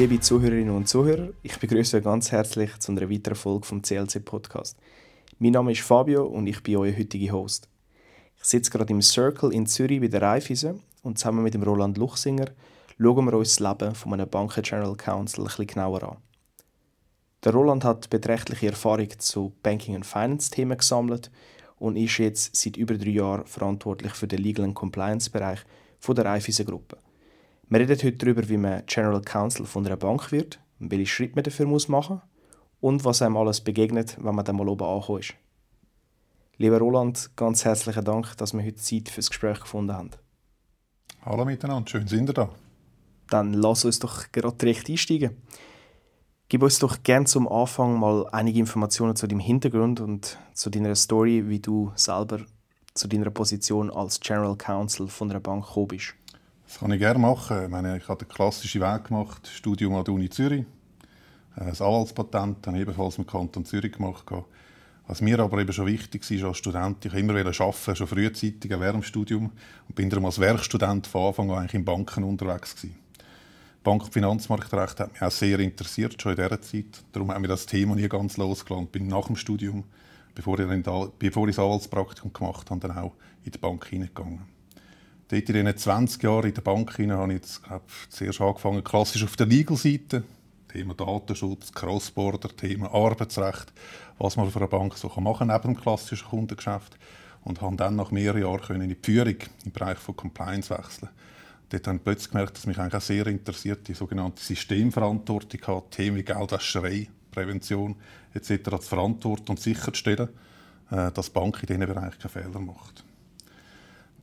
Liebe Zuhörerinnen und Zuhörer, ich begrüße euch ganz herzlich zu einer weiteren Folge vom CLC Podcast. Mein Name ist Fabio und ich bin euer heutiger Host. Ich sitze gerade im Circle in Zürich bei der Raiffeisen und zusammen mit dem Roland Luchsinger schauen wir uns das Leben von einem Banken General Counsel ein bisschen genauer an. Der Roland hat beträchtliche Erfahrung zu Banking- und Finance-Themen gesammelt und ist jetzt seit über drei Jahren verantwortlich für den Legal- und Compliance-Bereich der Raiffeisen-Gruppe. Wir reden heute darüber, wie man General Counsel von einer Bank wird, welche Schritte man dafür machen muss und was einem alles begegnet, wenn man dann mal oben angekommen ist. Lieber Roland, ganz herzlichen Dank, dass wir heute Zeit für das Gespräch gefunden haben. Hallo miteinander, schön sind ihr da. Dann lass uns doch gerade direkt einsteigen. Gib uns doch gern zum Anfang mal einige Informationen zu deinem Hintergrund und zu deiner Story, wie du selber zu deiner Position als General Counsel von einer Bank gekommen bist. Das kann ich gerne machen. Ich, meine, ich habe den klassischen Weg gemacht, Studium an der Uni Zürich. Äh, das Anwaltspatent habe ich ebenfalls im Kanton Zürich gemacht. Was mir aber eben schon wichtig war als Student, ich immer arbeiten, schon frühzeitig während dem Studium und bin darum als Werkstudent von Anfang an eigentlich in Banken unterwegs gewesen. Bank- und Finanzmarktrecht hat mich auch sehr interessiert, schon in dieser Zeit. Darum haben wir das Thema nie ganz losgelassen. Bin nach dem Studium, bevor ich, dann, bevor ich das Anwaltspraktikum gemacht habe, dann auch in die Bank hineingegangen. Dort in diesen 20 Jahren in der Bank hinein habe ich jetzt, glaub, zuerst angefangen, klassisch auf der Legal-Seite. Thema Datenschutz, Crossborder, Thema Arbeitsrecht, was man für eine Bank so machen kann, neben dem klassischen Kundengeschäft. Und habe dann nach mehreren Jahren in die Führung im Bereich von Compliance wechseln dort habe ich plötzlich gemerkt, dass mich eigentlich auch sehr interessiert, die sogenannte Systemverantwortung hat, Themen wie Geldwäscherei, Prävention etc. zu verantworten und sicherzustellen, äh, dass die Bank in diesen Bereichen keine Fehler macht.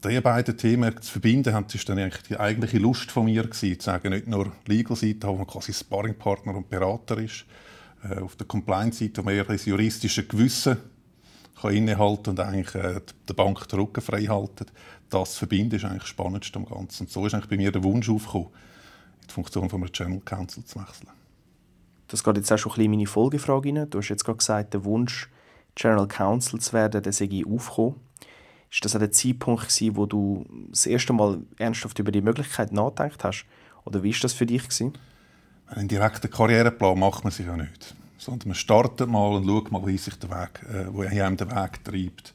Diese beiden Themen zu verbinden, war eigentlich die eigentliche Lust von mir, gewesen, zu sagen, nicht nur Legal-Seite, wo man quasi Sparringpartner und Berater ist, äh, auf der Compliance-Seite, wo man eher das juristische Gewissen kann innehalten und eigentlich äh, der Bank den Rücken frei halten. Das zu verbinden ist eigentlich Spannendste am Ganzen. Und so ist eigentlich bei mir der Wunsch aufgekommen, in die Funktion von einem General Counsel zu wechseln. Das geht jetzt auch schon ein bisschen in meine Folgefrage rein. Du hast jetzt gerade gesagt, der Wunsch, General Counsel zu werden, der sei aufgekommen. Ist das auch der Zeitpunkt gewesen, wo du das erste Mal ernsthaft über die Möglichkeit nachgedacht hast? Oder wie war das für dich? Gewesen? Einen direkten Karriereplan macht man sich ja nicht sondern man startet mal und schaut mal, wie sich der Weg, äh, wo einem der Weg treibt.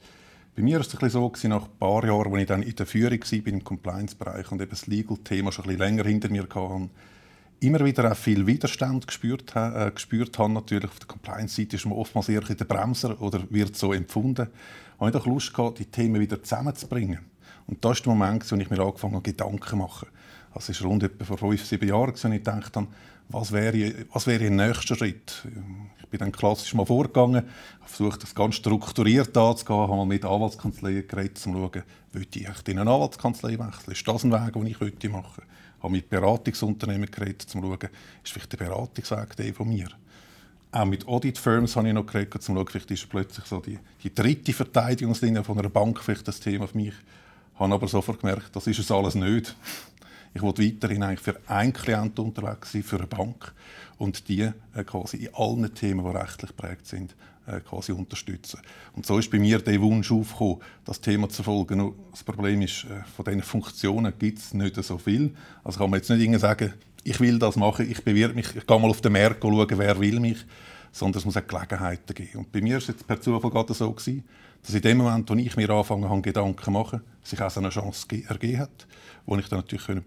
Bei mir war es ein so, gewesen, nach ein paar Jahren, als ich dann in der Führung war, im Compliance-Bereich und eben das Legal-Thema schon ein bisschen länger hinter mir hatte, immer wieder auch viel Widerstand gespürt, äh, gespürt habe. Natürlich auf der Compliance-Seite ist man oftmals eher der Bremser oder wird so empfunden. Habe ich doch Lust gehabt, die Themen wieder zusammenzubringen. Und das war der Moment, wo ich mir angefangen habe, Gedanken zu machen. Das war rund etwa vor fünf, sieben Jahren, als ich dachte, was wäre, was wäre ein nächster Schritt? Ich bin dann klassisch mal vorgegangen, habe versucht, das ganz strukturiert anzugehen, habe mal mit Anwaltskanzleien geredet, um zu schauen, möchte ich in eine Anwaltskanzlei wechseln? Ist das ein Weg, den ich machen möchte? Ich habe mit Beratungsunternehmen geredet, um zu schauen, ist vielleicht der Beratungsweg der von mir? Auch mit Audit-Firms habe ich noch geredet, um zu schauen, vielleicht ist plötzlich so die, die dritte Verteidigungslinie von einer Bank vielleicht das Thema für mich. Ich habe aber sofort gemerkt, das ist es alles nicht. Ich will weiterhin eigentlich für einen Klienten unterwegs sein, für eine Bank und die äh, quasi in allen Themen, die rechtlich prägt sind, äh, quasi unterstützen. Und so ist bei mir der Wunsch aufgekommen, das Thema zu folgen. Nur das Problem ist, äh, von diesen Funktionen gibt es nicht so viel. Also kann man jetzt nicht sagen, ich will das machen, ich bewirbe mich, ich gehe mal auf den Markt schauen, wer will mich, sondern es muss auch Gelegenheiten geben. Und bei mir es jetzt per Zufall gerade so gewesen, dass in dem Moment, wo ich mir angefangen habe, Gedanken zu machen, sich auch so eine Chance ergeben hat, wo ich dann natürlich äh,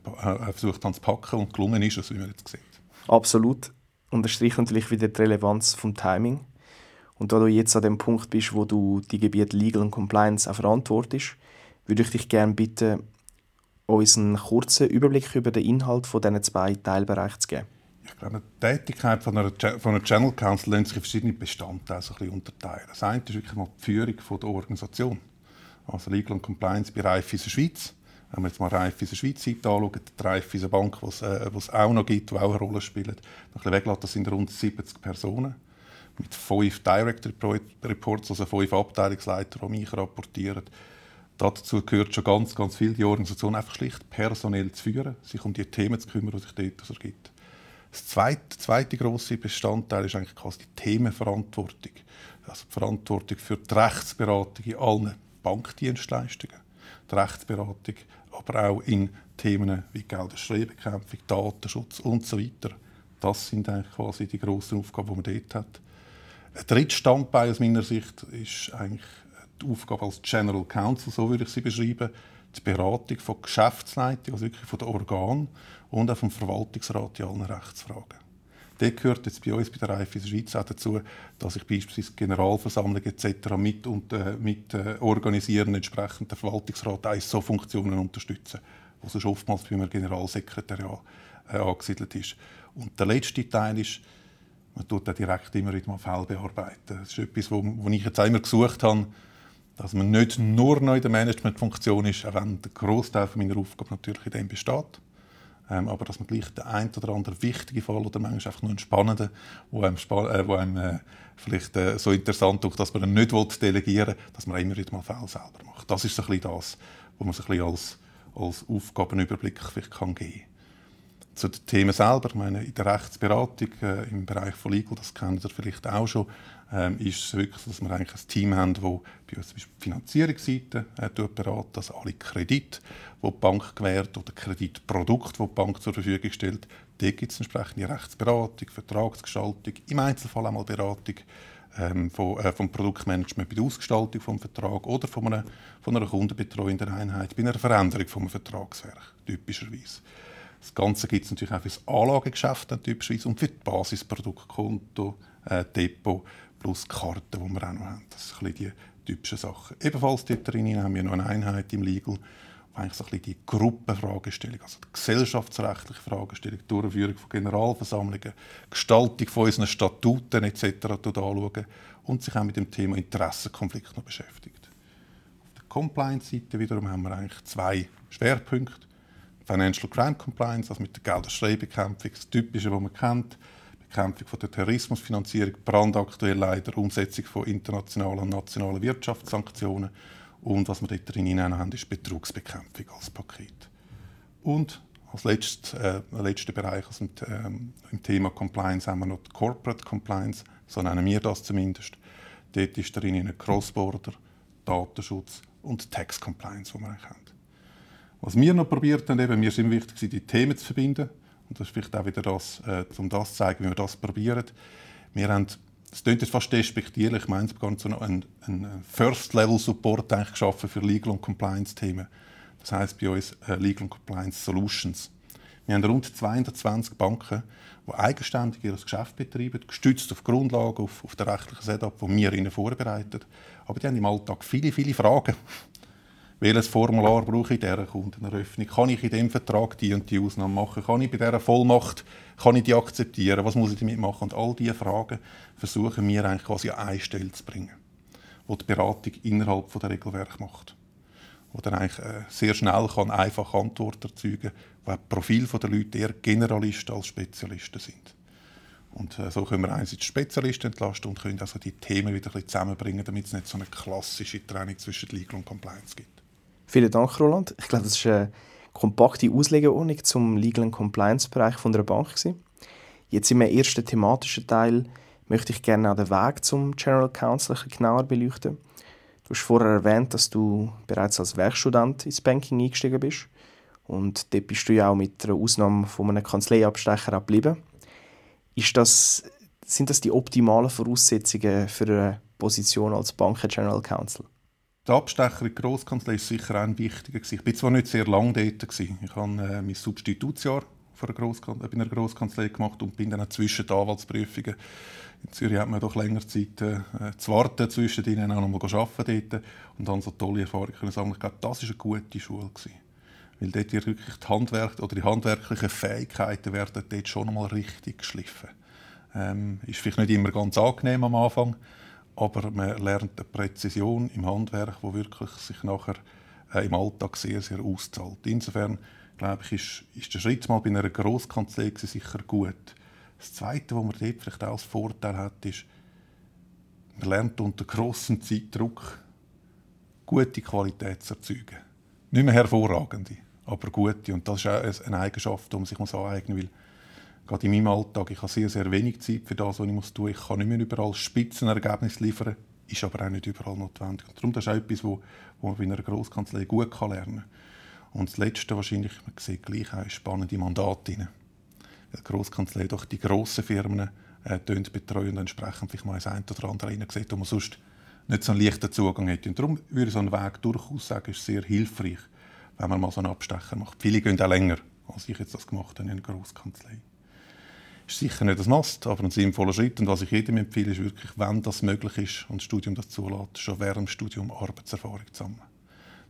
versucht habe zu packen und gelungen ist es, wie man jetzt sieht. Absolut. Unterstreicht natürlich wieder die Relevanz vom Timing. Und da du jetzt an dem Punkt bist, wo du die Gebiete Legal und Compliance auch verantwortest, würde ich dich gerne bitten, uns einen kurzen Überblick über den Inhalt von diesen zwei Teilbereichen zu geben. Ich glaube, die Tätigkeit von einer, von einer Channel Council lässt sich in verschiedene Bestandteile ein bisschen unterteilen. Das eine ist wirklich mal die Führung der Organisation. Also Legal und Compliance bei Raiffeisen Schweiz. Wenn wir jetzt mal Raiffeisen Schweiz anschauen, die Raiffeisen Bank, die äh, es auch noch gibt, die auch eine Rolle spielt, ein bisschen weglassen, das sind rund 70 Personen mit fünf Direct Reports, also fünf Abteilungsleiter, die mich rapportieren. Dazu gehört schon ganz, ganz viel, die Organisation einfach schlicht personell zu führen, sich um die Themen zu kümmern, die sich dort ergibt. Das zweite, zweite grosse Bestandteil ist eigentlich quasi die Themenverantwortung. Also die Verantwortung für die Rechtsberatung in allen Bankdienstleistungen. Die Rechtsberatung, aber auch in Themen wie Gelderschreibekämpfung, Datenschutz und so weiter. Das sind eigentlich quasi die grossen Aufgaben, die man dort hat. Ein drittes Standbein aus meiner Sicht ist eigentlich die Aufgabe als General Counsel, so würde ich sie beschreiben, die Beratung von Geschäftsleitung, also wirklich von den Organen und auch vom Verwaltungsrat in allen Rechtsfragen. Dort gehört jetzt bei uns bei der Raiffeisen Schweiz auch dazu, dass ich beispielsweise Generalversammlungen etc. mit, und, äh, mit äh, organisieren, entsprechend den Verwaltungsrat auch so Funktionen unterstützen, wo sonst oftmals bei einem Generalsekretariat äh, angesiedelt ist. Und der letzte Teil ist, man tut auch direkt immer wieder mal Fälle bearbeiten. Das ist etwas, wo, wo ich jetzt immer gesucht habe, dass man nicht nur noch in der Managementfunktion ist, auch wenn der Großteil meiner Aufgabe natürlich in dem besteht. Ähm, aber dass man gleich den ein oder anderen wichtigen Fall oder manchmal einfach nur einen spannenden, wo einem, äh, wo einem äh, vielleicht äh, so interessant ist, dass man ihn nicht delegieren will, dass man immer wieder mal Fälle selber macht. Das ist so ein bisschen das, was man bisschen als, als Aufgabenüberblick vielleicht kann geben kann zu den Themen selber, ich meine, in der Rechtsberatung äh, im Bereich von Legal, das kennen Sie vielleicht auch schon, ähm, ist es wirklich so, dass wir eigentlich ein Team haben, das bei uns zum Beispiel die Finanzierungsseite äh, beraten, also alle Kredite, die die Bank gewährt oder Kreditprodukte, die die Bank zur Verfügung stellt. Dort gibt es entsprechende Rechtsberatung, Vertragsgestaltung, im Einzelfall einmal Beratung ähm, von, äh, vom Produktmanagement bei der Ausgestaltung des Vertrags oder von einer, von einer kundenbetreuenden Einheit bei einer Veränderung des Vertragswerk, typischerweise. Das Ganze gibt es natürlich auch für das Anlagegeschäft typischerweise und für das Basisproduktkonto, äh, Depot plus Karten, die wir auch noch haben. Das sind die typischen Sachen. Ebenfalls dort drin haben wir noch eine Einheit im Legal, wo eigentlich so ein die Gruppenfragestellung, also die gesellschaftsrechtliche Fragestellung, die Durchführung von Generalversammlungen, Gestaltung von unseren Statuten etc. anschauen und sich auch mit dem Thema Interessenkonflikt noch beschäftigt. Auf der Compliance-Seite wiederum haben wir eigentlich zwei Schwerpunkte. Financial Crime Compliance, also mit der Gelderstreibekämpfung, das Typische, was man kennt, Bekämpfung von der Terrorismusfinanzierung, brandaktuell leider Umsetzung von internationalen und nationalen Wirtschaftssanktionen und was wir dort drin haben, ist Betrugsbekämpfung als Paket. Und als letztes, äh, letzter Bereich also mit, ähm, im Thema Compliance haben wir noch die Corporate Compliance, so nennen wir das zumindest. Dort ist drin Cross-Border, Datenschutz und Tax Compliance, die wir eigentlich haben. Was wir noch probiert haben, eben, mir sind wichtig, die Themen zu verbinden. Und das ist vielleicht auch wieder das, äh, um das zu zeigen, wie wir das probieren. Wir haben, es klingt jetzt fast despektierlich, ich meine, haben so einen, First-Level-Support geschaffen für Legal- und Compliance-Themen. Das heißt bei uns äh, Legal and Compliance Solutions. Wir haben rund 220 Banken, die eigenständig ihr Geschäft betreiben, gestützt auf Grundlagen, auf, auf den rechtlichen Setup, den wir ihnen vorbereiten. Aber die haben im Alltag viele, viele Fragen welches Formular brauche ich in dieser Kundeneröffnung? Kann ich in diesem Vertrag die und die Ausnahme machen? Kann ich bei dieser Vollmacht kann ich die akzeptieren? Was muss ich damit machen? Und all diese Fragen versuchen wir eigentlich quasi an eine Stelle zu bringen, wo die Beratung innerhalb der Regelwerk macht. Wo dann eigentlich äh, sehr schnell kann einfach Antworten erzeugen kann, wo das Profil der Leute eher Generalisten als Spezialisten sind. Und äh, so können wir einerseits Spezialisten entlasten und können also die Themen wieder ein bisschen zusammenbringen, damit es nicht so eine klassische Trennung zwischen Legal und Compliance gibt. Vielen Dank, Roland. Ich glaube, das ist eine kompakte Auslegeordnung zum Legal Compliance Bereich von der Bank gewesen. Jetzt im ersten thematischen Teil möchte ich gerne auch den Weg zum General Counsel genauer beleuchten. Du hast vorher erwähnt, dass du bereits als Werkstudent ins Banking eingestiegen bist. Und dort bist du ja auch mit einer Ausnahme von einem Kanzleiabstecher geblieben. Ist das, sind das die optimalen Voraussetzungen für eine Position als Banken General Counsel? Der Abstecher in die Grosskanzlei war sicher ein wichtiger. Ich war zwar nicht sehr lange dort. Ich habe äh, mein Substitutsjahr bei einer Grosskanzlei gemacht und bin dann auch zwischen den Anwaltsprüfungen. In Zürich hat man doch länger Zeit äh, zu warten, zwischen denen auch noch mal arbeiten dort und dann so tolle Erfahrungen können sammeln. Ich glaube, das war eine gute Schule. Gewesen. Weil dort wirklich die, Handwerk oder die handwerklichen Fähigkeiten werden dort schon mal richtig geschliffen. Ähm, ist vielleicht nicht immer ganz angenehm am Anfang, aber man lernt eine Präzision im Handwerk, wo wirklich sich nachher äh, im Alltag sehr, sehr auszahlt. Insofern glaube ich, ist, ist der Schritt mal bei einer Grosskanzlei sicher gut. Das Zweite, was man dort vielleicht auch als Vorteil hat, ist, man lernt unter grossem Zeitdruck gute Qualität zu erzeugen. Nicht mehr hervorragende, aber gute. Und das ist auch eine Eigenschaft, die man sich aneignen muss gerade in meinem Alltag, ich habe sehr, sehr wenig Zeit für das, was ich muss tun muss. Ich kann nicht mehr überall Spitzenergebnisse liefern, ist aber auch nicht überall notwendig. Und darum das ist auch etwas, wo, wo man bei einer Grosskanzlei gut kann lernen kann. Und das Letzte wahrscheinlich, man sieht gleich auch spannende Mandate rein. eine Grosskanzlei doch die grossen Firmen äh, betreuen und entsprechend vielleicht mal ein oder andere reinsieht, wo man sonst nicht so einen leichten Zugang hat. Und darum würde ich so einen Weg durchaus sagen, ist sehr hilfreich, wenn man mal so einen Abstecher macht. Viele gehen auch länger, als ich jetzt das gemacht habe in einer Grosskanzlei. Ist sicher nicht das Mast, aber ein sinnvoller Schritt. Und was ich jedem empfehle, ist wirklich, wenn das möglich ist und das Studium das zulässt, schon während dem Studium Arbeitserfahrung zu sammeln.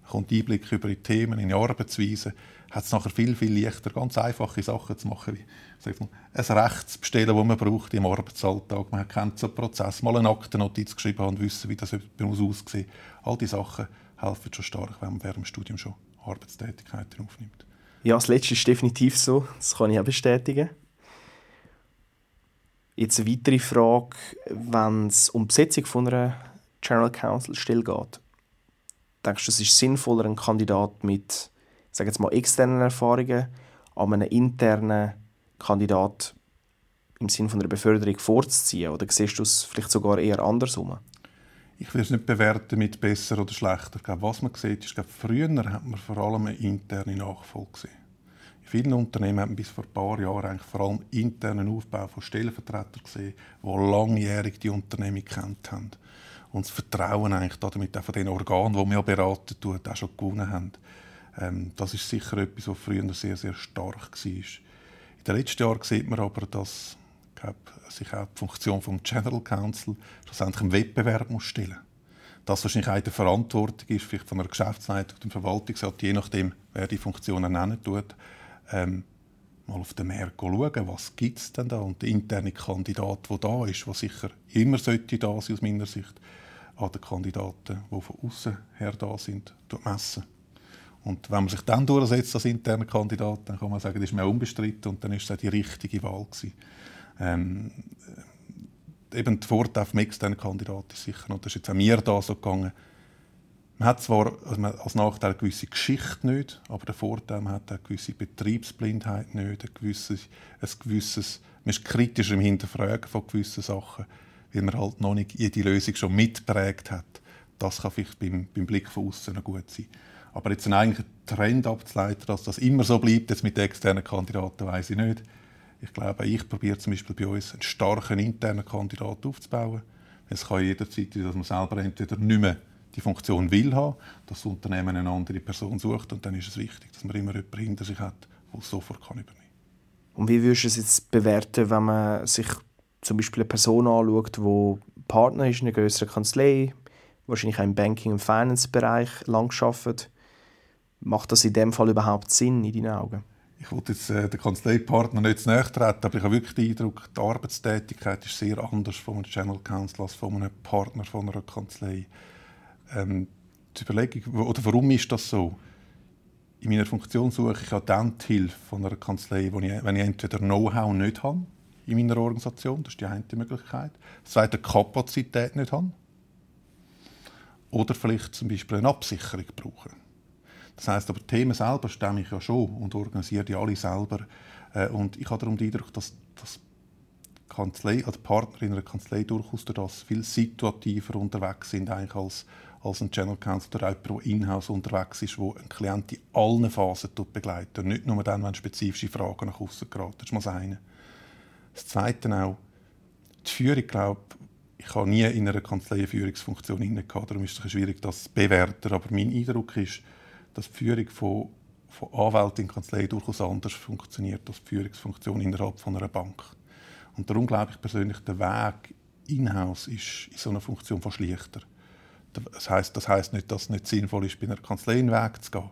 Man kommt Einblick über die Themen, in die Arbeitsweise, hat es nachher viel, viel leichter, ganz einfache Sachen zu machen, wie mal, ein Recht zu bestellen, das man braucht im Arbeitsalltag. Man kennt so Prozess, mal eine Aktennotiz geschrieben und wissen, wie das aussieht. All diese Sachen helfen schon stark, wenn man während dem Studium schon Arbeitstätigkeiten aufnimmt. Ja, das Letzte ist definitiv so. Das kann ich auch bestätigen. Jetzt eine weitere Frage, wenn es um die Besetzung von einer General Counsel Stelle geht. Denkst du, es ist sinnvoller, einen Kandidat mit sage jetzt mal, externen Erfahrungen an einem internen Kandidat im Sinne von einer Beförderung vorzuziehen? Oder siehst du es vielleicht sogar eher andersrum? Ich will es nicht bewerten mit besser oder schlechter. glaube, was man sieht, ist, glaube, früher hat man vor allem eine interne Nachfolge gesehen. In vielen Unternehmen hat man bis vor ein paar Jahren eigentlich vor allem internen Aufbau von Stellvertretern gesehen, die langjährig die Unternehmung kennt haben. Und das Vertrauen eigentlich damit auch von den Organen, die ja beraten auch schon gewonnen haben. Ähm, das ist sicher etwas, was früher sehr, sehr stark war. In den letzten Jahren sieht man aber, dass glaub, sich auch die Funktion des General Counsel schlussendlich im Wettbewerb muss stellen Das wahrscheinlich auch die Verantwortung ist, vielleicht von einer Geschäftsleitung und Verwaltungsrat, je nachdem, wer die Funktionen nennen tut, ähm, mal auf den Markt schauen, was gibt es denn da und der interne Kandidat, der da ist, der sicher immer sollte da sein aus meiner Sicht, an den Kandidaten, die von außen her da sind, messen. Und wenn man sich dann durchsetzt als interner Kandidat, dann kann man sagen, das ist mir unbestritten und dann ist es die richtige Wahl gewesen. Ähm, äh, eben der Vorteil vom externen Kandidat ist sicher, und das ist jetzt auch mir da so gegangen, man hat zwar also als Nachteil eine gewisse Geschichte nicht, aber der Vorteil, man hat eine gewisse Betriebsblindheit nicht, ein gewisses, ein gewisses, man ist kritisch im Hinterfragen von gewissen Sachen, weil man halt noch nicht jede Lösung schon mitprägt hat. Das kann vielleicht beim, beim Blick von außen gut sein. Aber jetzt einen eigentlichen Trend abzuleiten, dass das immer so bleibt, jetzt mit externen Kandidaten, weiß ich nicht. Ich glaube, ich probiere zum Beispiel bei uns einen starken internen Kandidaten aufzubauen. Es kann jederzeit sein, dass man selber entweder nicht mehr die Funktion will haben, dass das Unternehmen eine andere Person sucht und dann ist es wichtig, dass man immer jemanden hinter sich hat, der es sofort kann übernehmen kann. Und wie würdest du es jetzt bewerten, wenn man sich zum Beispiel eine Person anschaut, die Partner ist in einer größeren Kanzlei, wahrscheinlich auch im Banking- und Finance-Bereich lang arbeitet, Macht das in dem Fall überhaupt Sinn in deinen Augen? Ich wollte jetzt äh, den Kanzleipartner nicht zu nahe treten, aber ich habe wirklich den Eindruck, die Arbeitstätigkeit ist sehr anders von einem General Counsel als von einem Partner von einer Kanzlei. Ähm, die Überlegung, oder warum ist das so? In meiner Funktion suche ich auch dann die Hilfe von einer Kanzlei, wo ich, wenn ich entweder Know-how nicht habe in meiner Organisation, das ist die eine Möglichkeit, zweite Kapazität nicht habe, oder vielleicht zum Beispiel eine Absicherung brauche. Das heißt aber, die Themen selber stemme ich ja schon und organisiere die alle selber. Äh, und ich habe darum den Eindruck, dass, dass Kanzlei, also Partner in einer Kanzlei durchaus durch das viel situativer unterwegs sind eigentlich als, als ein General Counsel oder jemand, der in-house unterwegs ist, der einen Klient in allen Phasen begleitet. Und nicht nur dann, wenn spezifische Fragen nach außen geraten. Das ist mal das eine. Das Zweite auch, die Führung, glaube ich habe nie in einer Kanzlei eine Führungsfunktion gehabt, darum ist es schwierig, das zu bewerten. Aber mein Eindruck ist, dass die Führung von, von Anwälten in Kanzlei durchaus anders funktioniert als die Führungsfunktion innerhalb von einer Bank. Und darum glaube ich persönlich, der Weg in-house ist in so einer Funktion fast leichter. Das heißt, das heißt nicht, dass es nicht sinnvoll ist, bei einer Kanzlei einen Weg zu gehen.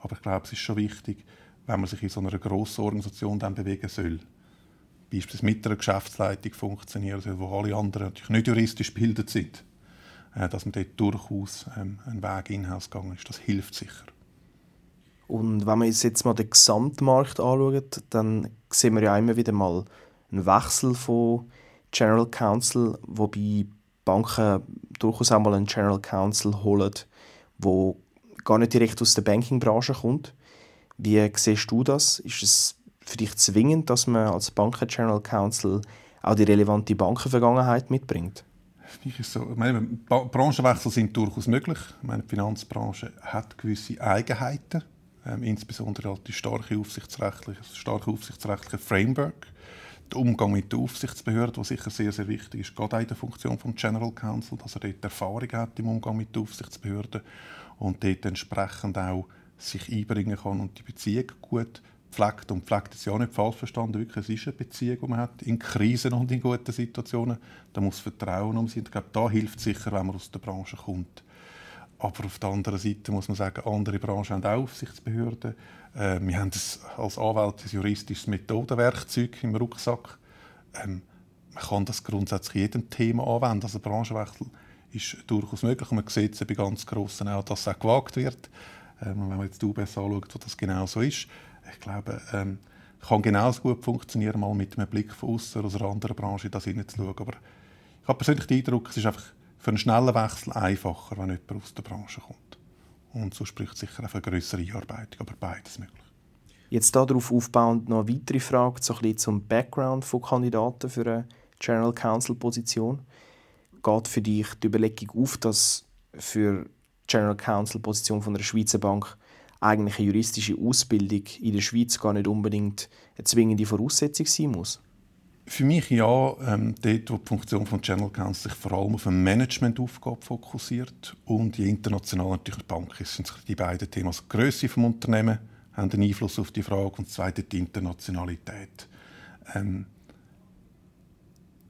Aber ich glaube, es ist schon wichtig, wenn man sich in so einer grossen Organisation dann bewegen soll, beispielsweise mit einer Geschäftsleitung funktionieren soll, wo alle anderen natürlich nicht juristisch gebildet sind, äh, dass man dort durchaus ähm, einen Weg in-house gegangen ist. Das hilft sicher. Und wenn wir uns jetzt mal den Gesamtmarkt anschauen, dann sehen wir ja immer wieder mal einen Wechsel von General Counsel, wobei Banken durchaus auch mal einen General Counsel holen, wo gar nicht direkt aus der Bankingbranche kommt. Wie siehst du das? Ist es für dich zwingend, dass man als Banken General Counsel auch die relevante Bankenvergangenheit mitbringt? So, meine, Branchenwechsel sind durchaus möglich. Meine, die Finanzbranche hat gewisse Eigenheiten ähm, insbesondere halt die starke das starke aufsichtsrechtliche Framework, der Umgang mit der Aufsichtsbehörde, was sicher sehr, sehr wichtig ist, gerade in der Funktion vom General Counsel, dass er dort Erfahrung hat im Umgang mit der Aufsichtsbehörde und dort entsprechend auch sich einbringen kann und die Beziehung gut pflegt. Und pflegt ist ja auch nicht falsch verstanden, wirklich, es ist eine Beziehung, die man hat, in Krisen und in guten Situationen. Da muss Vertrauen um sein. Ich glaube, da hilft sicher, wenn man aus der Branche kommt. Aber auf der anderen Seite muss man sagen, andere Branchen haben auch Aufsichtsbehörden. Äh, wir haben das als Anwalt ein juristisches Methodenwerkzeug im Rucksack. Ähm, man kann das grundsätzlich jedem Thema anwenden. Also Branchenwechsel ist durchaus möglich. Und man sieht es bei ganz Grossen auch, dass es auch gewagt wird. Ähm, wenn man jetzt die UBS anschaut, wo das genau so ist. Ich glaube, ähm, kann genauso gut funktionieren, mal mit einem Blick von außen aus einer anderen Branche das hineinzuschauen. Aber ich habe persönlich den Eindruck, es ist einfach für einen schnellen Wechsel einfacher, wenn jemand aus der Branche kommt. Und so spricht sicher auch für eine größere Einarbeitung, aber beides möglich. Jetzt darauf aufbauend noch eine weitere Frage so ein bisschen zum Background von Kandidaten für eine General Counsel Position. Geht für dich die Überlegung auf, dass für die General Counsel Position von einer Schweizer Bank eigentlich eine juristische Ausbildung in der Schweiz gar nicht unbedingt eine zwingende Voraussetzung sein muss? Für mich ja, ähm, dort, wo die Funktion von General Counsel sich vor allem auf eine Managementaufgabe fokussiert und die international natürlich die Bank ist, sind die beiden Themen. Also die Größe des Unternehmens haben einen Einfluss auf die Frage und das zweite die Internationalität. Ähm,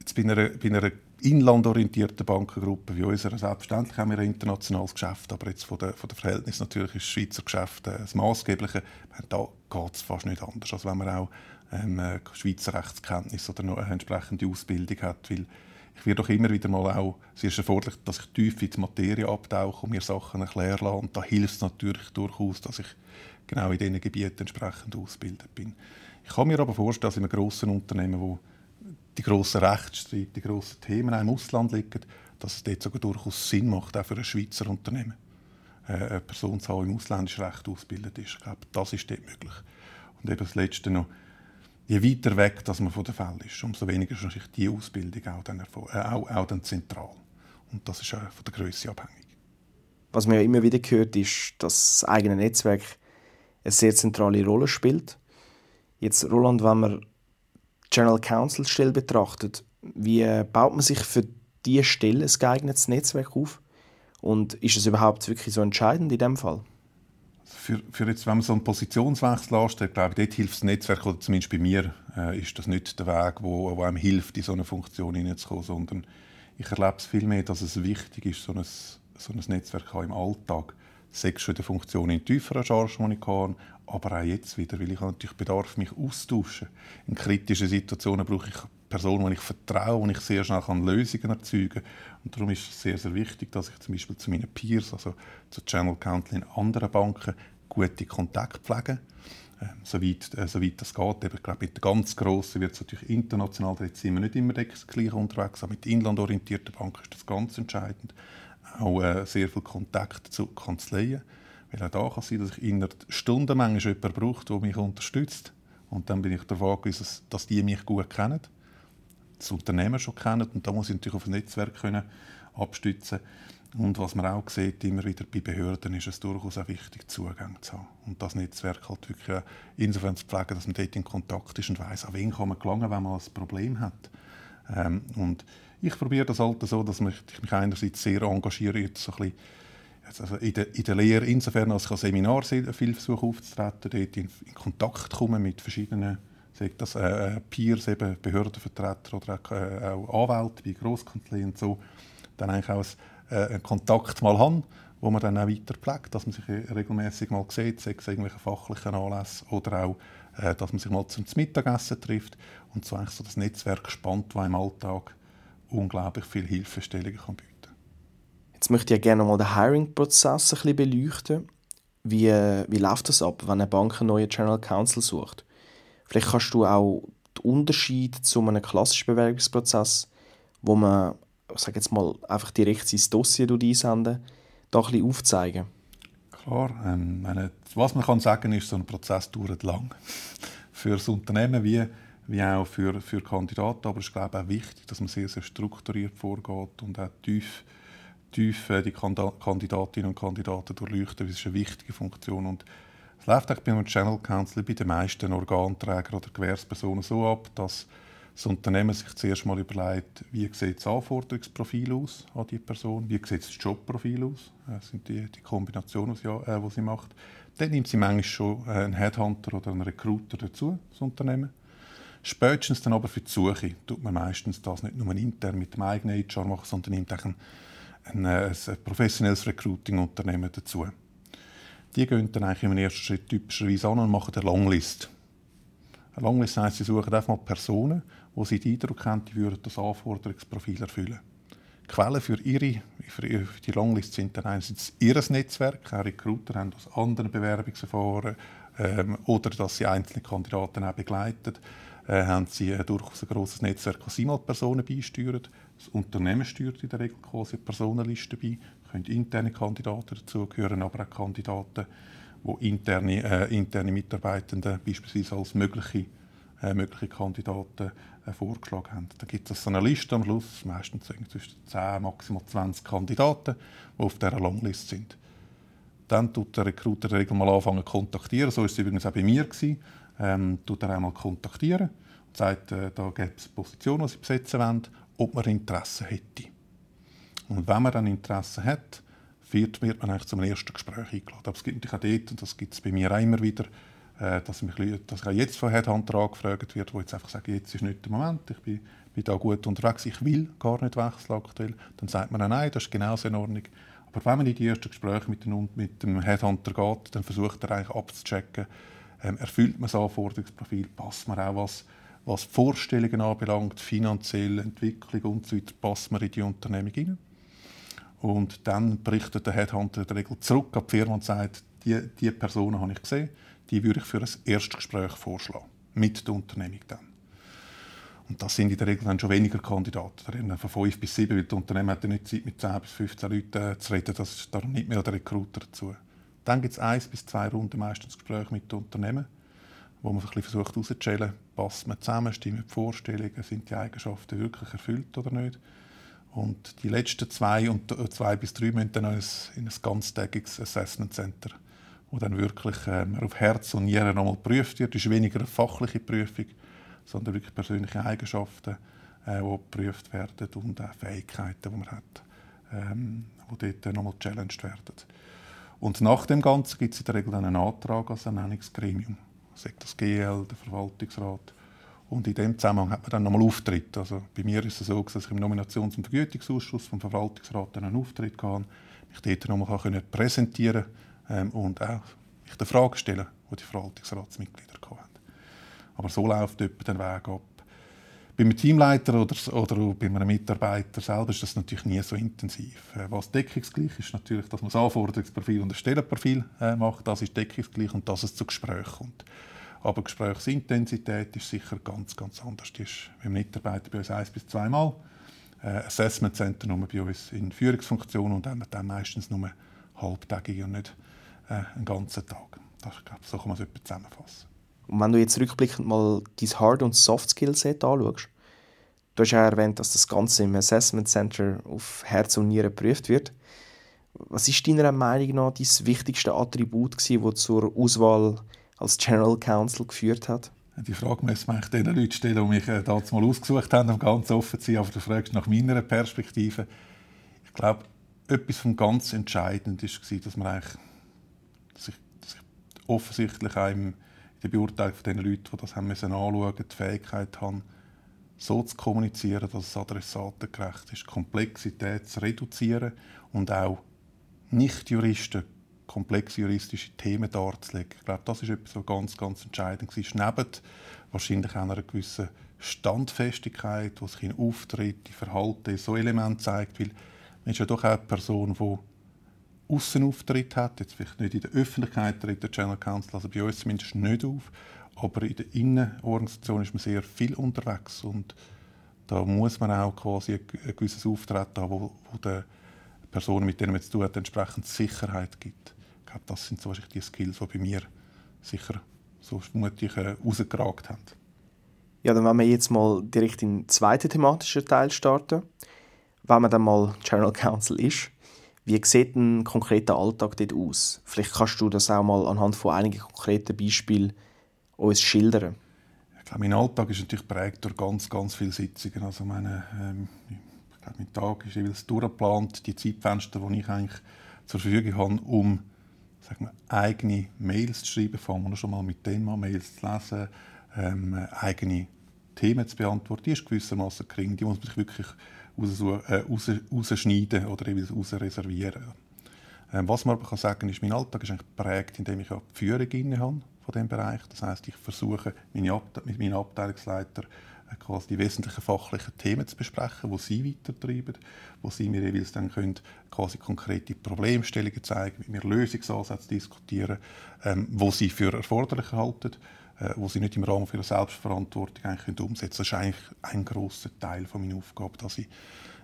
jetzt bei einer, bei einer inlandorientierten Bankengruppe wie unserer, selbstverständlich haben wir ein internationales Geschäft, aber jetzt von der, von der Verhältnis natürlich ist das Schweizer Geschäft äh, das Maßgebliche. Da geht es fast nicht anders, als wenn man auch ähm, äh, Schweizer Rechtskenntnis oder noch eine entsprechende Ausbildung hat, weil ich werde doch immer wieder mal auch, es ist erforderlich, dass ich tief in die Materie abtauche und mir Sachen erklären lasse. Und da hilft es natürlich durchaus, dass ich genau in diesen Gebieten entsprechend ausgebildet bin. Ich kann mir aber vorstellen, dass in einem grossen Unternehmen, wo die grossen Rechtsstreite, die grossen Themen im Ausland liegen, dass es dort sogar durchaus Sinn macht, auch für ein Schweizer Unternehmen äh, eine Person zu haben, die im ausländischen Recht ausgebildet ist. Ich glaube, das ist dort möglich. Und eben das Letzte noch, je weiter weg dass man von der Fall ist, umso weniger ist natürlich die Ausbildung auch dann, äh, auch, auch dann zentral. Und das ist auch von der Größe abhängig. Was man ja immer wieder hört, ist, dass das eigene Netzwerk eine sehr zentrale Rolle spielt. Jetzt, Roland, wenn man General Counsel Stelle betrachtet, wie baut man sich für diese Stelle ein geeignetes Netzwerk auf? Und ist es überhaupt wirklich so entscheidend in dem Fall? Für, für jetzt, wenn man so einen Positionswechsel anstellt, glaube ich, dort hilft das Netzwerk, oder zumindest bei mir äh, ist das nicht der Weg, wo, wo einem hilft, in so eine Funktion hineinzukommen, sondern ich erlebe es vielmehr, dass es wichtig ist, so ein, so ein Netzwerk im Alltag. Sechs schon in der Funktion in tieferer Charge, die ich kann, aber auch jetzt wieder, weil ich natürlich Bedarf, mich austauschen. In kritischen Situationen brauche ich Personen, die ich vertraue, die ich sehr schnell Lösungen erzeugen kann. Und darum ist es sehr, sehr wichtig, dass ich zum Beispiel zu meinen Peers, also zu Channel Counsel in anderen Banken, gute Kontakte pflege. Ähm, soweit, äh, soweit das geht. Eben, ich glaube, mit den ganz Grossen wird es natürlich international, da sind wir nicht immer gleich unterwegs, aber mit inlandorientierten Banken ist das ganz entscheidend. Auch äh, sehr viel Kontakt zu Kanzleien. Weil auch da kann sein, dass ich in einer Stunde manchmal jemanden brauche, der mich unterstützt. Und dann bin ich davon angewiesen, dass die mich gut kennen das Unternehmen schon kennen. Und da muss ich natürlich auf ein Netzwerk können abstützen und was man auch sieht, immer wieder bei Behörden, ist es durchaus auch wichtig, Zugang zu haben. Und das Netzwerk halt wirklich insofern zu pflegen, dass man dort in Kontakt ist und weiß, an wen kann man gelangen, wenn man ein Problem hat. Ähm, und ich probiere das halt so, dass ich mich einerseits sehr engagiere, jetzt so ein bisschen, also in, der, in der Lehre, insofern als ich an Seminar sehr viel versuche aufzutreten, dort in, in Kontakt kommen mit verschiedenen sei das äh, Peers, eben Behördenvertreter oder auch, äh, auch Anwälte bei Grosskanzleien und so, dann eigentlich auch ein, äh, einen Kontakt mal haben, wo man dann auch weiter pflegt, dass man sich regelmäßig mal sieht, sei es irgendwelche fachlichen Anlässe oder auch, äh, dass man sich mal zum Mittagessen trifft und so eigentlich so das Netzwerk spannt, das im Alltag unglaublich viel Hilfestellungen kann bieten Jetzt möchte ich gerne mal den Hiring-Prozess ein bisschen beleuchten. Wie, äh, wie läuft das ab, wenn eine Bank einen neuen General Counsel sucht? Vielleicht kannst du auch den Unterschied zu einem klassischen Bewerbungsprozess, wo man, ich sage jetzt mal, einfach direkt sein Dossier einsenden, da ein bisschen aufzeigen. Klar, ähm, was man kann sagen ist, so ein Prozess dauert lang. für das Unternehmen wie, wie auch für, für Kandidaten, aber es ist glaube ich, auch wichtig, dass man sehr, sehr strukturiert vorgeht und auch tief, tief äh, die Kandidatinnen und Kandidaten durchleuchtet. Das ist eine wichtige Funktion und Es läuft bei einem Channel Counsel bei den meisten Organträgern oder Gewährspersonen so ab, dass das Unternehmen sich zuerst mal überlegt, wie sieht das Anforderungsprofil aus an die Person, wie sieht das Jobprofil aus, das sind die, die Kombinationen, die sie, äh, macht. Dann nimmt sie manchmal schon einen Headhunter oder einen Recruiter dazu, das Unternehmen. Spätestens dann aber für die Suche tut man meistens das nicht nur intern mit dem eigenen HR machen, sondern nimmt auch ein, ein, ein professionelles Recruiting-Unternehmen dazu. Die gehen dann eigentlich im ersten Schritt typischerweise an und machen eine Longlist. Eine Longlist heisst, sie suchen einfach mal Personen, wo sie den Eindruck haben, die würden das Anforderungsprofil erfüllen. Quellen für ihre für die Longlist sind dann einerseits ihr Netzwerk, auch Recruiter haben aus anderen Bewerbungsverfahren ähm, oder dass sie einzelne Kandidaten auch begleiten, äh, haben sie äh, durchaus ein grosses Netzwerk, das sie mal Personen beisteuert. Das Unternehmen steuert in der Regel quasi eine Personenliste bei, können interne Kandidaten dazugehören, aber auch Kandidaten, die interne, äh, interne Mitarbeitende beispielsweise als mögliche, äh, mögliche Kandidaten äh, vorgeschlagen haben. Da gibt es so eine Liste am Schluss, meistens zwischen 10, maximal 20 Kandidaten, die auf dieser Longlist sind. Dann tut der Recruiter Regel mal anfangen kontaktieren. So war es übrigens auch bei mir. Gewesen. Ähm, tut er einmal kontaktieren und sagt, äh, da gibt es eine Position, die sie besetzen wollen, ob man Interesse hätte. Und wenn man dann Interesse hat, wird, man eigentlich zum ersten Gespräch eingeladen. Aber es gibt natürlich auch dort, und das gibt es bei mir auch immer wieder, äh, dass, mich, dass ich auch jetzt von Headhunter angefragt wird, wo jetzt einfach sagen, jetzt ist nicht der Moment, ich bin, bin da gut unterwegs, ich will gar nicht wechseln aktuell. Dann sagt man, nein, das ist genauso in Ordnung. Aber wenn man in die ersten Gespräche mit dem, mit dem Headhunter geht, dann versucht er eigentlich abzuchecken, ähm, erfüllt man das Anforderungsprofil, passt man auch was, was Vorstellungen anbelangt, finanzielle Entwicklung und so weiter, passt man in die Unternehmung hinein. Und dann berichtet der Headhunter in der Regel zurück an die Firma und sagt, die, die Personen habe ich gesehen, die würde ich für ein Erstgespräch vorschlagen. Mit der Unternehmung dann. Und das sind in der Regel dann schon weniger Kandidaten. Von fünf bis sieben, weil das Unternehmen hat ja nicht Zeit, mit 10 bis 15 Leuten zu reden. Das ist darum nicht mehr der Recruiter dazu. Dann gibt es eins bis zwei Runden meistens Gespräche mit den Unternehmen, wo man versucht herauszustellen, passt man zusammen, stimmen die Vorstellungen, sind die Eigenschaften wirklich erfüllt oder nicht. Und die letzten zwei und äh, zwei bis drei müssen dann in ein ganztägiges Assessment Center, wo dann wirklich ähm, auf Herz und Nieren nochmal geprüft wird. Das ist weniger eine fachliche Prüfung, sondern wirklich persönliche Eigenschaften, äh, die geprüft werden und auch Fähigkeiten, die man hat, ähm, die dort nochmal challenged werden. Und nach dem Ganzen gibt es in der Regel einen Antrag als Ernennungsgremium, sagt das GL, der Verwaltungsrat und in dem Zusammenhang hat man dann nochmal Auftritt. Also bei mir ist es so, dass ich im Nominations- und Vergütungsausschuss vom Verwaltungsrat einen Auftritt hatte, mich dort nochmal präsentieren ähm, und auch mich die Fragen stellen, die die Verwaltungsratsmitglieder hatten. Aber so läuft etwa den Weg ab. Bei einem Teamleiter oder, oder bei einem Mitarbeiter selber ist das natürlich nie so intensiv. Äh, was deckungsgleich ist, natürlich, dass man das Anforderungsprofil und das Stellenprofil äh, macht. Das ist deckungsgleich und dass es zu Gesprächen kommt. Aber Gesprächsintensität ist sicher ganz, ganz anders. Die ist beim Mitarbeiter bei uns eins bis zweimal. Äh, Assessment Center nur bei uns in Führungsfunktion und dann, dann meistens nur halbtägig und nicht äh, einen ganzen Tag. Das, ich glaube, so kann man es etwa zusammenfassen. Und wenn du jetzt rückblickend mal dein Hard- und Soft-Skill-Set anschaust, du hast ja erwähnt, dass das Ganze im Assessment Center auf Herz und Nieren geprüft wird. Was ist deiner Meinung nach das wichtigste Attribut, das zur Auswahl als General Counsel geführt hat? Die Frage müssen wir den Leuten stellen, die mich äh, damals mal ausgesucht haben, um ganz offen zu sein. Aber du fragst nach meiner Perspektive. Ich glaube, etwas vom ganz Entscheidenden war, dass man eigentlich sich, sich offensichtlich auch in der Beurteilung von den Leuten, die das haben anschauen, die Fähigkeit haben, so zu kommunizieren, dass es adressatengerecht ist, Komplexität zu reduzieren und auch Nicht-Juristen komplexe juristische Themen darzulegen. Ich glaube, das ist etwas, was ganz, ganz entscheidend war. Neben wahrscheinlich auch einer gewissen Standfestigkeit, die sich in Auftritt, in Verhalten, so Elemente zeigt, weil man ist ja doch auch eine Person, die Aussenauftritt hat, jetzt vielleicht nicht in der Öffentlichkeit tritt der General Counsel, also bei uns zumindest nicht auf, aber in der Innenorganisation ist man sehr viel unterwegs und da muss man auch quasi ein gewisses Auftreten haben, wo, wo der Personen, mit denen man zu tun hat, entsprechend Sicherheit gibt glaube, das sind so wahrscheinlich die Skills, die bei mir sicher so mutig äh, rausgeragt haben. Ja, dann wollen wir jetzt mal direkt in den zweiten thematischen Teil starten. Wenn man dann mal General Counsel ist, Wie sieht ein konkreter Alltag dort aus? Vielleicht kannst du das auch mal anhand von einigen konkreten Beispielen uns schildern. Ich glaube, mein Alltag ist natürlich prägt durch ganz, ganz viele Sitzungen. Also meine, ähm, ich glaube, mein Tag ist jeweils durchgeplant. Die Zeitfenster, die ich eigentlich zur Verfügung habe, um sagen wir, eigene Mails zu schreiben, fangen wir schon mal mit Thema-Mails zu lesen, ähm, eigene Themen zu beantworten, die ist gewissermaßen gering. Die muss man sich wirklich rausschneiden äh, oder eben rausreservieren. Ähm, was man aber kann sagen ist, mein Alltag ist eigentlich geprägt, indem ich auch die Führung inne habe von diesem Bereich. Das heißt, ich versuche meine mit meinen Abteilungsleitern äh, quasi die wesentlichen fachlichen Themen zu besprechen, wo sie weitertreiben, wo sie mir jeweils dann können quasi konkrete Problemstellungen zeigen, mit mir Lösungsansätze diskutieren, ähm, wo sie für erforderlich halten äh, wo sie nicht im Rahmen ihrer Selbstverantwortung eigentlich umsetzen können. Das ist eigentlich ein grosser Teil von meiner Aufgabe, dass ich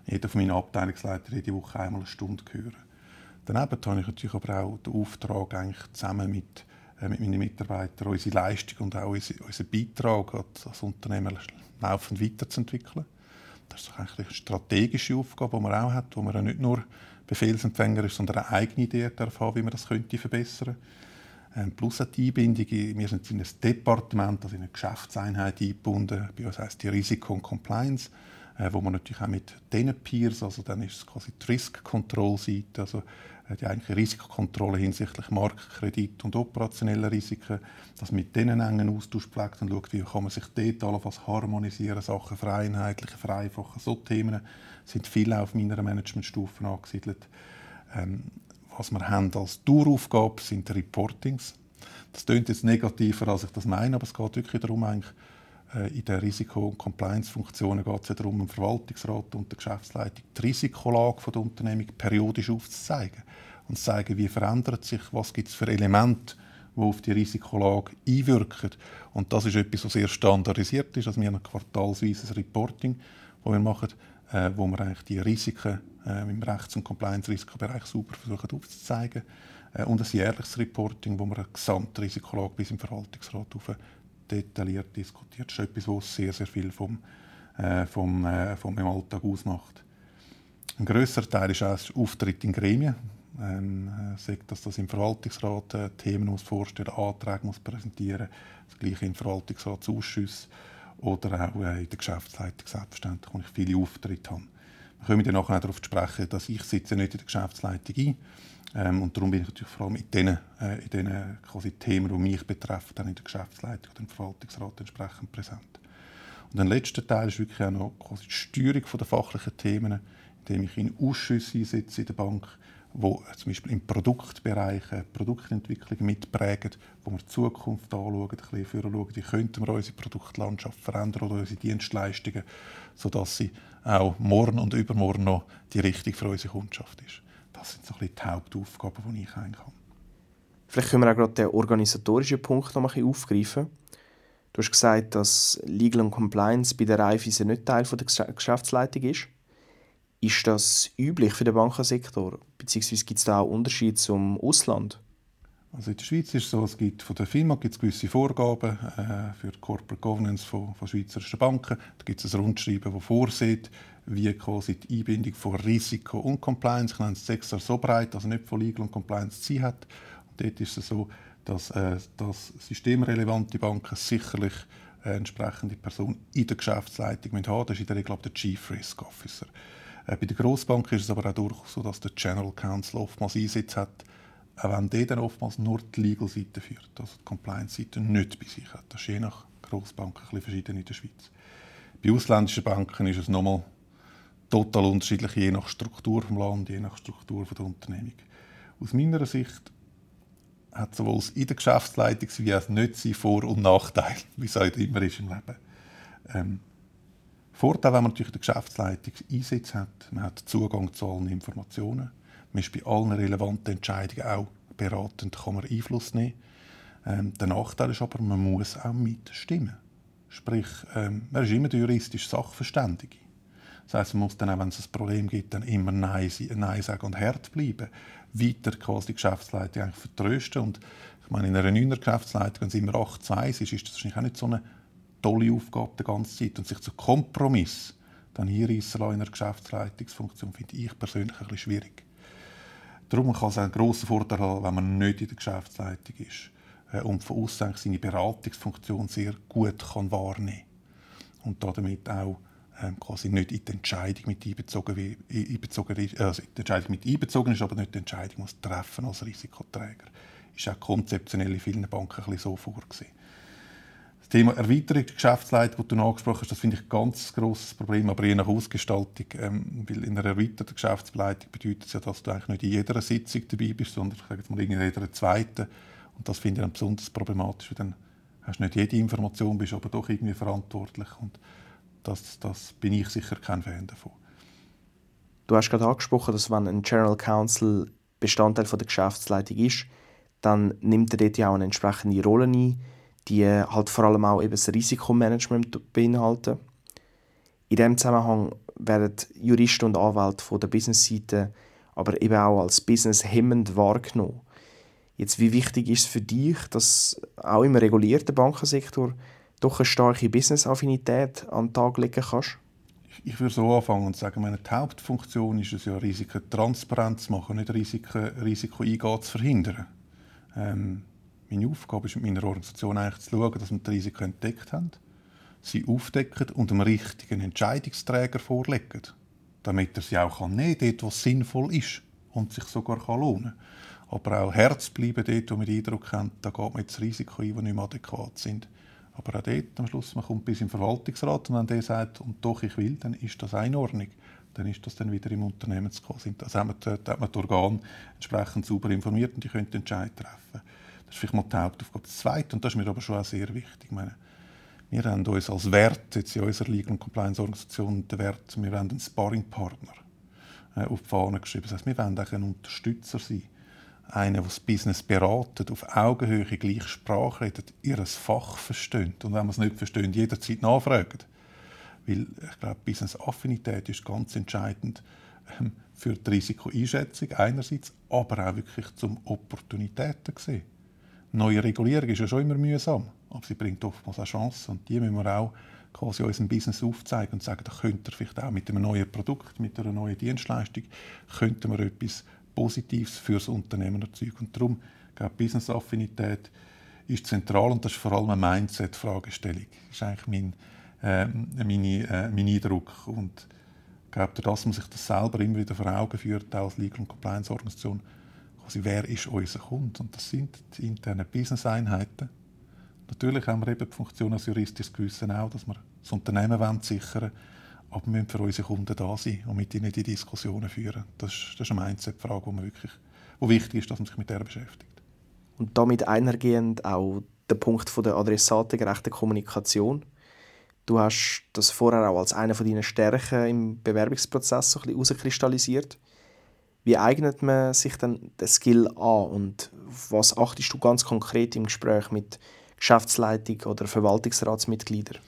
jeder von meinen Abteilungsleitern jede Woche einmal eine Stunde höre. Daneben habe ich natürlich aber auch den Auftrag, eigentlich zusammen mit, mit meinen Mitarbeitern unsere Leistung und auch unseren unsere Beitrag als Unternehmen laufend weiterzuentwickeln. Das ist eigentlich eine strategische Aufgabe, die man auch hat, wo man nicht nur Befehlsempfänger ist, sondern eine eigene Idee darf haben, wie man das könnte verbessern könnte. Ähm, plus die Einbindung. Wir sind in ein Departement, also in eine Geschäftseinheit eingebunden. Bei uns heisst die Risiko und Compliance, äh, wo man natürlich auch mit diesen Peers, also dann ist es quasi die Risk-Control-Seite, also die eigentliche Risikokontrolle hinsichtlich Marktkredit und operationeller Risiken, dass man mit denen engen Austausch pflegt und schaut, wie kann man sich dort allenfalls harmonisieren, Sachen vereinheitlichen, vereinfachen. So Themen sind viele auf meiner Managementstufe angesiedelt. Ähm, was wir haben als Daueraufgabe sind Reportings. Das klingt jetzt negativer, als ich das meine, aber es geht wirklich darum, eigentlich, in den Risiko- und Compliance-Funktionen geht es ja darum, dem Verwaltungsrat und der Geschäftsleitung die Risikolage der Unternehmung periodisch aufzuzeigen und zu zeigen, wie verändert sich, was gibt es für Elemente, die auf die Risikolage einwirken. Und das ist etwas, was sehr standardisiert ist. Also wir haben ein quartalsweises Reporting, das wir machen, äh, wo wir eigentlich die Risiken äh, im Rechts- und Compliance-Risikobereich super versuchen aufzuzeigen. Äh, und ein jährliches Reporting, wo wir eine Gesamtrisikolage bis im Verwaltungsrat auf detailliert diskutiert. Das ist etwas, was sehr, sehr viel vom, äh, vom, äh, vom meinem Alltag ausmacht. Ein grösserer Teil ist auch Auftritt in Gremien. Ähm, äh, sagt, dass das im Verwaltungsrat äh, Themen muss vorstellen, Anträge muss präsentieren, das gleiche im Verwaltungsratsausschüssen oder auch äh, in der Geschäftsleitung selbstverständlich, wo ich viele Auftritte habe. Wir kommen dann nachher darauf zu sprechen, dass ich sitze nicht in der Geschäftsleitung ein ähm, und darum bin ich natürlich vor allem in den, äh, in den quasi Themen, die mich betreffen, dann in der Geschäftsleitung oder im Verwaltungsrat entsprechend präsent. Und der letzte Teil ist wirklich auch noch quasi die Steuerung der fachlichen Themen, indem ich in Ausschüsse einsetze in der Bank, wo zum Beispiel im Produktbereich Produktentwicklung mitprägen, wo wir die Zukunft anschauen, ein bisschen schauen, wie könnten wir unsere Produktlandschaft verändern oder unsere Dienstleistungen, sodass sie auch morgen und übermorgen noch die richtige für unsere Kundschaft ist. Das sind so ein bisschen die Hauptaufgaben, die ich habe. Vielleicht können wir auch gerade den organisatorischen Punkt noch ein bisschen aufgreifen. Du hast gesagt, dass Legal und Compliance bei der Raiffeisen nicht Teil der Geschäftsleitung ist. Ist das üblich für den Bankensektor? Beziehungsweise gibt es da auch Unterschiede zum Ausland? Also in der Schweiz ist es so, es gibt von der FINMA gibt es gewisse Vorgaben äh, für die Corporate Governance von, von schweizerischen Banken. Da gibt es ein Rundschreiben, das vorsieht, wie quasi die Einbindung von Risiko und Compliance, ich nenne es extra so breit, also nicht von Legal und Compliance zu hat. Und dort ist es so, dass, äh, dass systemrelevante Banken sicherlich äh, entsprechende Person in der Geschäftsleitung haben. Das ist in der Regel der Chief Risk Officer. Äh, bei der Grossbank ist es aber auch durchaus so, dass der General Counsel oftmals Einsitz hat, auch wenn der dann oftmals nur die Legal-Seite führt, also die Compliance-Seite nicht bei sich hat. Das ist je nach Grossbank ein bisschen verschieden in der Schweiz. Bei ausländischen Banken ist es nochmal total unterschiedlich, je nach Struktur des Landes, je nach Struktur der Unternehmung. Aus meiner Sicht hat sowohl in der Geschäftsleitung wie auch nicht sein Vor- und Nachteil, wie es halt immer ist im Leben. Ähm, Vorteil, wenn man natürlich der Geschäftsleitung Einsatz hat, man hat Zugang zu allen Informationen, man ist bei allen relevanten Entscheidungen auch beratend, kann man Einfluss nehmen. Ähm, der Nachteil ist aber, man muss auch mitstimmen. Sprich, ähm, man ist immer der juristische Sachverständige. Das heisst, man muss dann auch, wenn es ein Problem gibt, dann immer Nein, Nein sagen und hart bleiben. Weiter quasi die Geschäftsleitung eigentlich vertrösten. Und ich meine, in einer neuner Geschäftsleitung, wenn es immer 8 zu 1 ist, ist das wahrscheinlich auch nicht so eine tolle Aufgabe die ganze Zeit. Und sich zu Kompromiss dann hier in einer Geschäftsleitungsfunktion finde ich persönlich ein bisschen schwierig. Darum kann es einen grossen Vorteil haben, wenn man nicht in der Geschäftsleitung ist äh, und von außen seine Beratungsfunktion sehr gut kann wahrnehmen und damit auch ähm, quasi nicht in die Entscheidung mit einbezogen, einbezogen ist, also die Entscheidung mit einbezogen ist, aber nicht die Entscheidung muss treffen als Risikoträger. Ist auch konzeptionell in vielen Banken ein bisschen so vorgesehen. Das Thema Erweiterung der Geschäftsleitung, das du angesprochen hast, das finde ich ein ganz grosses Problem, aber je nach Ausgestaltung. Ähm, weil in einer erweiterten Geschäftsleitung bedeutet es ja, dass du eigentlich nicht in jeder Sitzung dabei bist, sondern ich sage jetzt mal in jeder zweiten. Und das finde ich dann besonders problematisch, weil dann hast du nicht jede Information, bist aber doch irgendwie verantwortlich. Und das, das bin ich sicher kein Fan davon. Du hast gerade angesprochen, dass wenn ein General Counsel Bestandteil von der Geschäftsleitung ist, dann nimmt er dort ja auch eine entsprechende Rolle ein die halt vor allem auch eben das Risikomanagement beinhalten. In diesem Zusammenhang werden Juristen und Anwälte von der Businessseite aber eben auch als Business hemmend wahrgenommen. Jetzt, wie wichtig ist es für dich, dass auch im regulierten Bankensektor doch eine starke Business-Affinität an den Tag legen kannst? Ich würde so anfangen und sagen, meine Hauptfunktion ist es ja, Risiken transparent zu machen, nicht Risiken, Risiko eingehen zu verhindern. Ähm, meine Aufgabe ist mit meiner Organisation eigentlich zu schauen, dass wir die Risiken entdeckt haben, sie aufdecken und dem richtigen Entscheidungsträger vorlegen, damit er sie auch nehmen kann, dort, wo es sinnvoll ist und sich sogar lohnen kann. Aber auch Herz bleiben dort, wo man den Eindruck hat, da geht man jetzt Risiko ein, die nicht mehr adäquat sind. Aber auch dort am Schluss, man kommt bis im Verwaltungsrat und wenn der sagt, und doch ich will, dann ist das eine Ordnung. Dann ist das dann wieder im Unternehmensquasi. Also hat man, hat man die Organe entsprechend sauber informiert und die können Entscheid treffen. Das ist vielleicht mal die Hauptaufgabe. Das Zweite, und das ist mir aber schon auch sehr wichtig, ich meine, wir haben uns als Wert jetzt in unserer Legal und Compliance Organisation den Wert, wir wollen einen Sparringpartner äh, auf die Fahne geschrieben. Das heißt, wir wollen auch ein Unterstützer sein. Einer, der das Business beratet, auf Augenhöhe gleich Sprache redet, ihr Fach versteht. Und wenn man es nicht versteht, jederzeit nachfragt. Weil ich glaube, Business-Affinität ist ganz entscheidend ähm, für die Risikoeinschätzung einerseits, aber auch wirklich zum Opportunitäten sehen neue Regulierung ist ja schon immer mühsam, aber sie bringt oftmals auch Chancen und die müssen wir auch quasi unserem Business aufzeigen und sagen, da könnte vielleicht auch mit einem neuen Produkt, mit einer neuen Dienstleistung, könnten wir etwas Positives für das Unternehmen erzeugen. Und darum, glaube Business-Affinität ist zentral und das ist vor allem eine Mindset-Fragestellung. Das ist eigentlich mein, äh, meine, äh, mein Eindruck. Und ich glaube, dass man sich das selber immer wieder vor Augen führt, auch als Legal- und Compliance-Organisation, quasi, wer ist unser Kunde? Und das sind die internen Business-Einheiten. Natürlich haben wir eben die Funktion als juristisches Gewissen auch, dass wir das Unternehmen wollen sichern aber wir müssen für unsere Kunden da sein und mit ihnen die Diskussionen führen. Das ist, das ist eine Mindset-Frage, wo, wirklich, wo wichtig ist, dass man sich mit der beschäftigt. Und damit einhergehend auch der Punkt von der adressatengerechten Kommunikation. Du hast das vorher auch als eine von deinen Stärken im Bewerbungsprozess so ein bisschen herauskristallisiert. Wie eignet man sich dann den Skill an und was achtest du ganz konkret im Gespräch mit Geschäftsleitung oder Verwaltungsratsmitgliedern?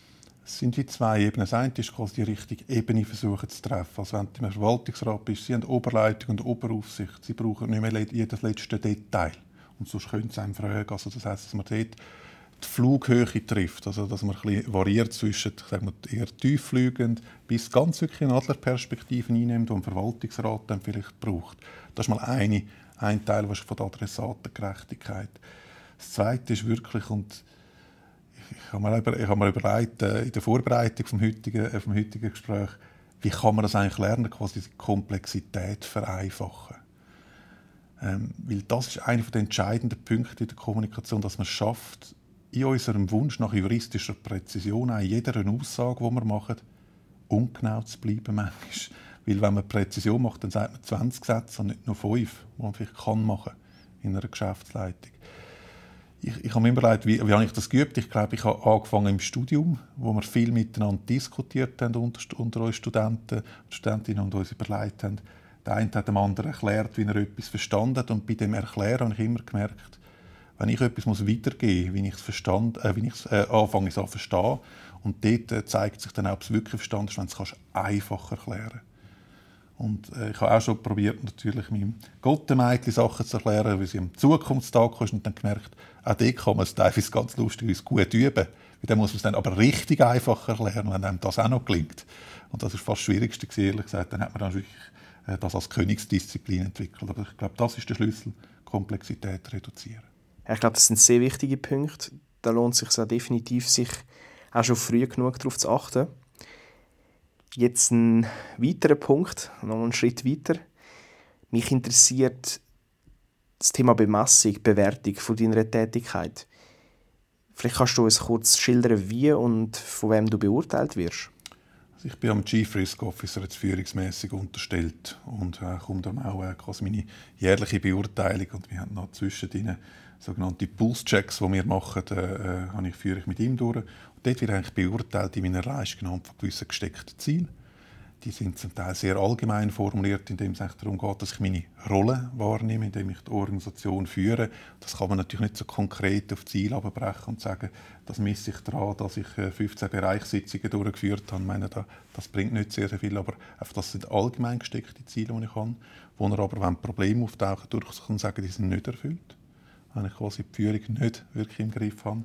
Es sind wie zwei Ebenen. Das eine ist quasi die richtige Ebene versuchen zu treffen. Also wenn du im Verwaltungsrat bist, sie haben Oberleitung und Oberaufsicht. Sie brauchen nicht mehr jedes letzte Detail. Und sonst können sie einem fragen. Also das heisst, dass man dort die Flughöhe trifft. Also, dass man ein variiert zwischen sagen wir, eher tieffliegend bis ganz wirklich eine Adlerperspektive einnimmt, die ein Verwaltungsrat dann vielleicht braucht. Das ist mal eine, ein Teil was von der Adressatengerechtigkeit. Das Zweite ist wirklich, und ich habe mir, ich habe mir überlegt, äh, in der Vorbereitung vom heutigen, äh, vom heutigen Gespräch, wie kann man das eigentlich lernen, quasi die Komplexität vereinfachen. Ähm, weil das ist einer der entscheidenden Punkte in der Kommunikation, dass man es schafft, in unserem Wunsch nach juristischer Präzision in jeder Aussage, die wir machen, ungenau zu bleiben manchmal. Weil wenn man Präzision macht, dann sagt man 20 Sätze und nicht nur 5, die man vielleicht kann machen in einer Geschäftsleitung. Ich, ich habe mir überlegt, wie, wie habe ich das geübt? Ich glaube, ich habe angefangen im Studium, wo wir viel miteinander diskutiert haben unter, unter uns Studenten und Studentinnen und uns überlegt haben. Der eine hat dem anderen erklärt, wie er etwas verstanden hat und bei dem Erklären habe ich immer gemerkt, wenn ich etwas muss weitergeben muss, wie ich es verstand, äh, wie ich es äh, anfange es an verstehen. Und dort äh, zeigt sich dann auch, ob es wirklich verstanden ist, wenn du es einfach erklären Und äh, ich habe auch schon probiert, natürlich meinem Gottemädchen Sachen zu erklären, wie sie am Zukunftstag ist und dann gemerkt, auch dort kann man es teilweise ganz lustig gut üben. Dann muss man es dann aber richtig einfach erklären, wenn einem das auch noch gelingt. Und das ist fast das Schwierigste, ehrlich gesagt. Dann hat man dann wirklich äh, das als Königsdisziplin entwickelt. Aber ich glaube, das ist der Schlüssel, Komplexität reduzieren. Ich glaube, das sind sehr wichtige Punkte. Da lohnt es sich auch definitiv, sich auch schon früh genug darauf zu achten. Jetzt ein weiterer Punkt, noch einen Schritt weiter. Mich interessiert das Thema Bemessung, Bewertung von deiner Tätigkeit. Vielleicht kannst du uns kurz schildern, wie und von wem du beurteilt wirst. Also ich bin am Chief Risk Officer jetzt führungsmäßig unterstellt und äh, kommt dann auch äh, quasi meine jährliche Beurteilung und wir haben noch zwischendrin sogenannte Pulse-Checks, die wir machen, äh, äh, ich, führe ich mit ihm durch. Und dort wird eigentlich beurteilt in meiner Leistung anhand von gewissen gesteckten Zielen die sind zum Teil sehr allgemein formuliert, indem es darum geht, dass ich meine Rolle wahrnehme, indem ich die Organisation führe. Das kann man natürlich nicht so konkret auf Ziel abbrechen und sagen, das messe ich daran, dass ich 15 äh, Bereichssitzungen durchgeführt habe. Ich meine, das bringt nicht sehr, sehr viel, aber das sind allgemein gesteckte Ziele, die ich habe, wo er aber, wenn Probleme auftauchen, durchaus kann sagen, die sind nicht erfüllt. Wenn ich quasi die Führung nicht wirklich im Griff habe.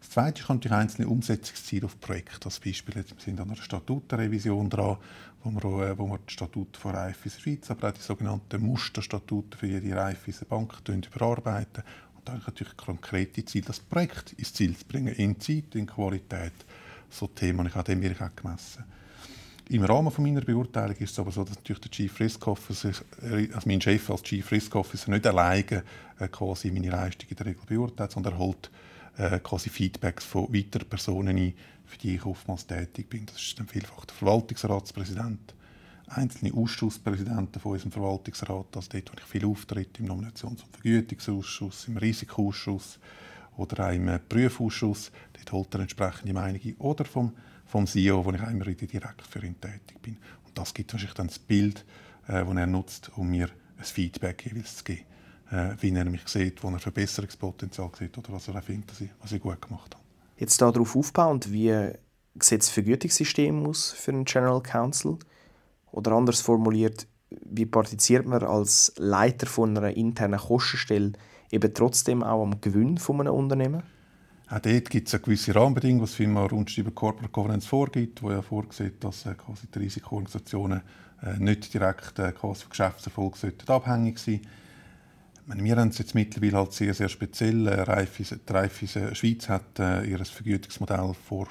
Das Zweite ist natürlich einzelne Umsetzungsziele auf Projekte. Als Beispiel wir sind an einer Statutenrevision dran, wo wir, äh, wo wir die Statuten von Raiffeisen Schweiz, aber auch die sogenannten Musterstatuten für jede Raiffeisen Bank überarbeiten. Und dann natürlich konkrete Ziele, das Projekt ins Ziel zu bringen, in Zeit, in Qualität. So Themen, ich habe dem wirklich auch gemessen. Im Rahmen von meiner Beurteilung ist es aber so, dass natürlich der Chief Risk Officer, also mein Chef als Chief Risk Officer nicht alleine äh, quasi meine Leistung in der Regel beurteilt, sondern er holt äh, quasi Feedbacks von weiteren Personen ein, für die ich oftmals tätig bin. Das ist dann vielfach der Verwaltungsratspräsident, einzelne Ausschusspräsidenten von unserem Verwaltungsrat, also dort, wo ich viel auftritt, im Nominations- und Vergütungsausschuss, im Risikoausschuss oder auch im Prüfausschuss. Dort holt er entsprechende Meinungen. Oder vom, vom CEO, wo ich wieder direkt für ihn tätig bin. Und das gibt wahrscheinlich dann das Bild, äh, das er nutzt, um mir ein Feedback jeweils zu geben äh, wie er mich sieht, wo er Verbesserungspotenzial sieht oder was er findet, was ich, was ich gut gemacht habe. Jetzt darauf aufbauend, wie sieht das Vergütungssystem aus für einen General Counsel? Oder anders formuliert, wie partizipiert man als Leiter von einer internen Kostenstelle eben trotzdem auch am Gewinn von einem Unternehmen? Auch dort gibt es eine gewisse Rahmenbedingungen, was FINMA rund über Corporate Governance vorgibt, wo ja vorsieht, dass äh, quasi die Risikoorganisationen äh, nicht direkt äh, quasi vom Geschäftserfolg abhängig sollten meine, wir haben es jetzt mittlerweile halt sehr, sehr speziell. Äh, Raiffeisen, die Raiffeisen Schweiz hat äh, ihr Vergütungsmodell vor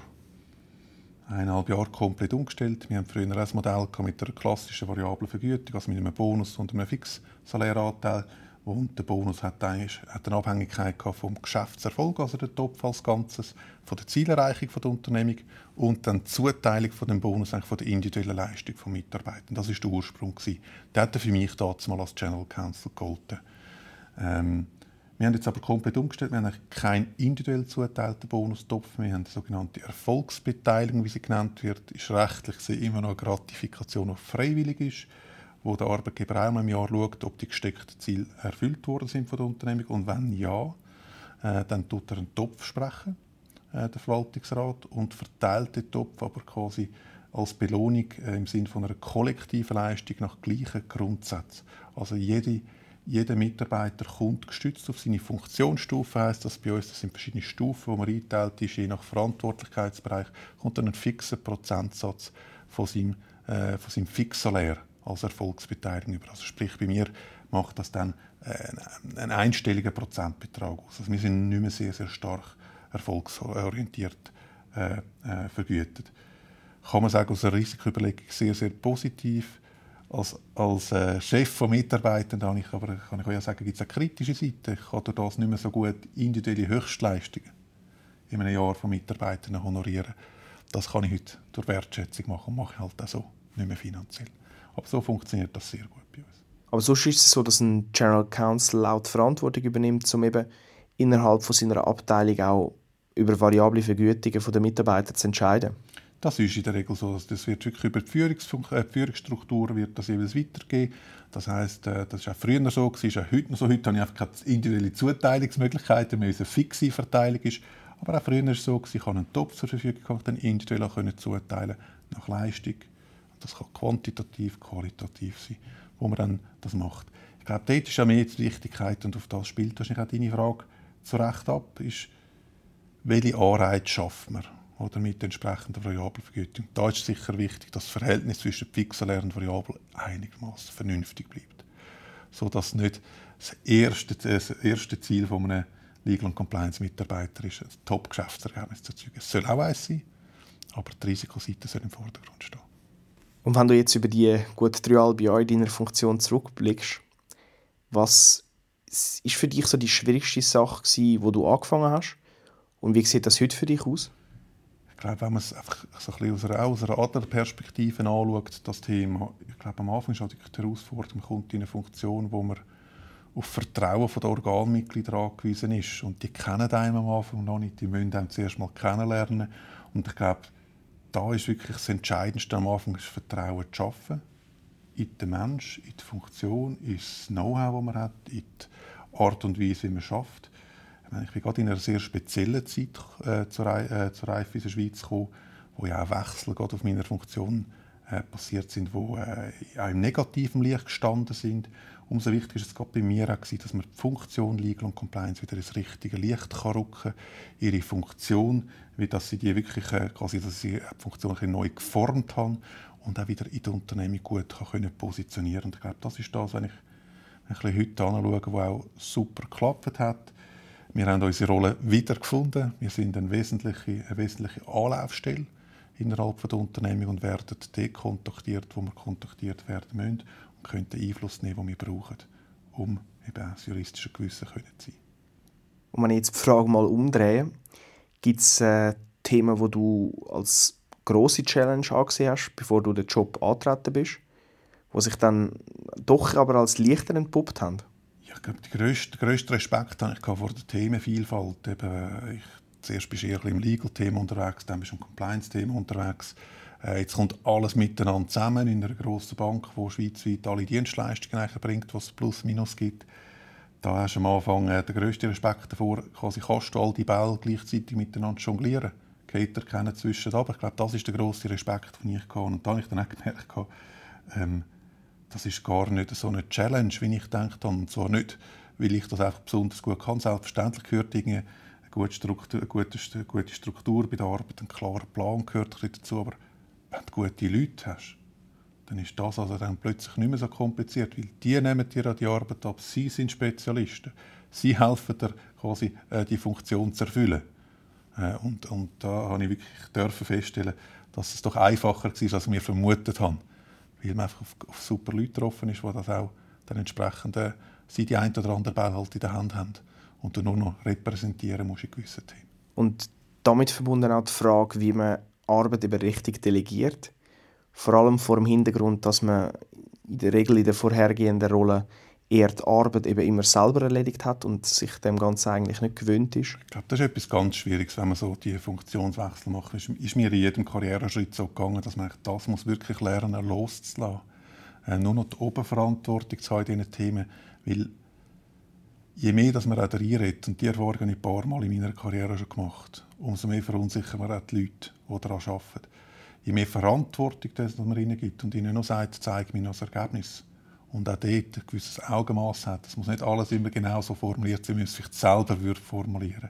eineinhalb Jahren komplett umgestellt. Wir haben früher ein Modell mit einer klassischen variablen Vergütung, also mit einem Bonus und einem Fixsaläranteil. Und der Bonus hat, hat eine Abhängigkeit vom Geschäftserfolg, also der Topf als Ganzes, von der Zielerreichung der Unternehmung und dann die Zuteilung von dem Bonus eigentlich von der individuellen Leistung des Mitarbeiters. Das war der Ursprung. Der hat für mich damals als General Counsel gegolten. Ähm, wir haben jetzt aber komplett umgestellt. Wir haben keinen individuell zuteilten Bonustopf. Wir haben die sogenannte Erfolgsbeteiligung, wie sie genannt wird. Ist rechtlich immer noch eine Gratifikation, die freiwillig ist, wo der Arbeitgeber einmal im Jahr schaut, ob die gesteckten Ziele erfüllt worden sind von der Unternehmung. Und wenn ja, äh, dann tut er einen Topf sprechen, äh, der Verwaltungsrat, und verteilt den Topf aber quasi als Belohnung äh, im Sinne von einer kollektiven Leistung nach gleichen Grundsätzen. Also jede jeder Mitarbeiter kommt gestützt auf seine Funktionsstufe, heißt das bei uns, das sind verschiedene Stufen, wo man einteilt ist, je nach Verantwortlichkeitsbereich, kommt dann ein fixer Prozentsatz von seinem, äh, von seinem Fixsalär als Erfolgsbeteiligung über. Also sprich, bei mir macht das dann äh, einen einstelligen Prozentbetrag aus. Also wir sind nicht mehr sehr, sehr stark erfolgsorientiert äh, äh, vergütet. Kann man sagen, aus einer Risikoüberlegung sehr, sehr positiv als, als äh, Chef von Mitarbeitern habe ich aber, kann ich auch sagen, gibt es eine kritische Seite. Ich kann das nicht mehr so gut individuelle Höchstleistungen in einem Jahr von Mitarbeitern honorieren. Das kann ich heute durch Wertschätzung machen und mache ich halt auch so, nicht mehr finanziell. Aber so funktioniert das sehr gut bei uns. Aber sonst ist es so, dass ein General Counsel laut Verantwortung übernimmt, um eben innerhalb von seiner Abteilung auch über variable Vergütungen der Mitarbeiter zu entscheiden. Das ist in der Regel so. Das wird wirklich über die, Führungsfunk äh, die Führungsstruktur wird das jeweils weitergehen. Das heißt, äh, das ist auch früher so, ist auch heute so. Heute habe ich einfach keine individuelle Zuteilungsmöglichkeiten mehr, eine fixe Verteilung ist. Aber auch früher war es so, ich habe einen Topf zur Verfügung gehabt, dann individuell auch zuteilen nach Leistung. Das kann quantitativ, qualitativ sein, wo man dann das macht. Ich glaube, dort ist auch mehr die Wichtigkeit und auf das spielt wahrscheinlich auch deine Frage zu Recht ab, ist, welche Anreize schafft man? oder mit entsprechender Variablenvergütung. Da ist sicher wichtig, dass das Verhältnis zwischen fixer Lern und Variablen einigermaßen vernünftig bleibt. So dass nicht das erste, das erste Ziel von einem Legal- und Compliance-Mitarbeiter ist, ein Top-Geschäftsergebnis zu erzeugen. Es soll auch eins sein, aber die Risikoseite soll im Vordergrund stehen. Und wenn du jetzt über die gut dreieinhalb Jahre in deiner Funktion zurückblickst, was ist für dich so die schwierigste Sache gewesen, wo du angefangen hast? Und wie sieht das heute für dich aus? Ich glaube, wenn man es einfach so ein bisschen aus einer, aus einer anderen Perspektive anschaut, das Thema, ich glaube, am Anfang ist auch die Herausforderung, man kommt in eine Funktion, wo man auf Vertrauen der Organmitglieder angewiesen ist. Und die kennen einen am Anfang noch nicht, die müssen einen zuerst mal kennenlernen. Und ich glaube, da ist wirklich das Entscheidendste am Anfang, das Vertrauen zu schaffen. In den Mensch, in die Funktion, in das Know-how, das man hat, in die Art und Weise, wie man schafft. Ich bin gerade in einer sehr speziellen Zeit äh, zur, äh, zur Reife in der Schweiz gekommen, wo ja auch Wechsel gerade auf meiner Funktion äh, passiert sind, die äh, auch im negativen Licht gestanden sind. Umso wichtiger ist es gerade bei mir auch gewesen, dass man die Funktion Legal und Compliance wieder ins richtige Licht kann rücken ihre Funktion, wie dass sie die wirklich äh, quasi, dass sie die Funktion ein neu geformt haben und auch wieder in der Unternehmung gut kann können positionieren. Und ich glaube, das ist das, wenn ich ein bisschen heute anschaue, was auch super geklappt hat wir haben unsere Rolle wiedergefunden. Wir sind eine wesentliche, eine wesentliche Anlaufstelle innerhalb der Unternehmung und werden dort kontaktiert, wo wir kontaktiert werden müssen den Einfluss nehmen, den wir brauchen, um eben das juristische Gewissen zu sein. Und wenn ich jetzt die Frage mal umdrehe, gibt es äh, Themen, die du als große Challenge angesehen hast, bevor du den Job antreten bist, die sich dann doch aber als leichter entpuppt haben? ich glaube, den grössten, grössten Respekt habe ich vor der Themenvielfalt. Eben, äh, ich, zuerst bist du eher im Legal-Thema unterwegs, dann bist du im Compliance-Thema unterwegs. Äh, jetzt kommt alles miteinander zusammen in einer grossen Bank, die schweizweit alle Dienstleistungen bringt, was es plus minus gibt. Da hast du am Anfang äh, den grössten Respekt davor, quasi kannst du all die Bälle gleichzeitig miteinander jonglieren. Geht kennen zwischen aber ich glaube, das ist der grosse Respekt, den ich hatte. Und da habe ich dann auch gemerkt, ähm, das ist gar nicht so eine Challenge, wie ich gedacht habe. Und zwar nicht, weil ich das einfach besonders gut kann. Selbstverständlich gehört eine gute Struktur, eine gute Struktur bei der Arbeit, ein klarer Plan gehört dazu. Aber wenn du gute Leute hast, dann ist das also dann plötzlich nicht mehr so kompliziert, weil die nehmen dir die Arbeit ab. Sie sind Spezialisten. Sie helfen dir quasi, äh, die Funktion zu erfüllen. Äh, und, und da habe ich wirklich feststellen, dass es doch einfacher war, als wir vermutet haben weil man einfach auf, auf super Leute getroffen ist, die das auch dann entsprechend äh, sie die ein oder andere Ball halt in der Hand haben und du nur noch repräsentieren musst in gewissen Themen. Und damit verbunden auch die Frage, wie man Arbeit eben richtig delegiert. Vor allem vor dem Hintergrund, dass man in der Regel in der vorhergehenden Rolle er die Arbeit eben immer selber erledigt hat und sich dem Ganzen eigentlich nicht gewöhnt ist? Ich glaube, das ist etwas ganz Schwieriges, wenn man so die Funktionswechsel macht. Es ist mir in jedem Karriereschritt so gegangen, dass man das muss wirklich lernen loszulassen. Äh, nur noch die Oberverantwortung zu haben in diesen Themen, weil je mehr dass man auch reinredet, und die Erfahrung habe ich ein paar Mal in meiner Karriere schon gemacht, umso mehr verunsichern wir auch die Leute, die daran arbeiten. Je mehr Verantwortung das man ihnen gibt und ihnen noch sagt, zeig mir noch das Ergebnis, und auch dort ein gewisses Augenmaß hat. Es muss nicht alles immer genau so formuliert sein, wie man es vielleicht selber würde formulieren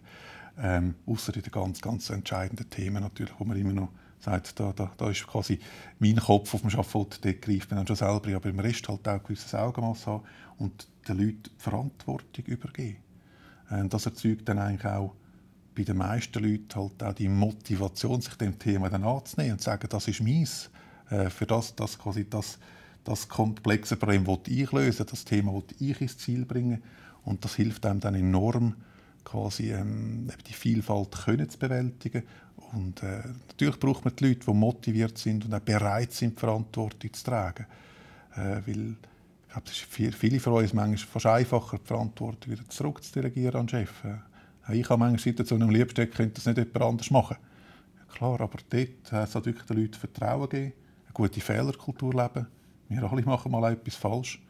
ähm, Außer in den ganz, ganz entscheidenden Themen natürlich, wo man immer noch sagt, da, da, da ist quasi mein Kopf auf dem Schafott, dort greift man dann schon selber, aber im Rest halt auch ein gewisses Augenmaß haben und den Leuten Verantwortung übergeben. Ähm, das erzeugt dann eigentlich auch bei den meisten Leuten halt auch die Motivation, sich dem Thema dann anzunehmen und zu sagen, das ist meins. Äh, für das, das quasi das das komplexe Problem will ich lösen, das Thema will ich ins Ziel bringen und das hilft einem dann enorm, quasi ähm, die Vielfalt können zu bewältigen. Und äh, natürlich braucht man die Leute, die motiviert sind und auch bereit sind, Verantwortung zu tragen. Äh, weil glaube, es ist für viele von uns manchmal fast einfacher, die Verantwortung wieder zurückzudelegieren an den Chef. Äh, ich habe manchmal Situationen am liebsten, könnte das nicht jemand anders machen. Ja, klar, aber dort äh, soll wirklich den Leuten Vertrauen geben, eine gute Fehlerkultur leben wir alle machen mal etwas falsch.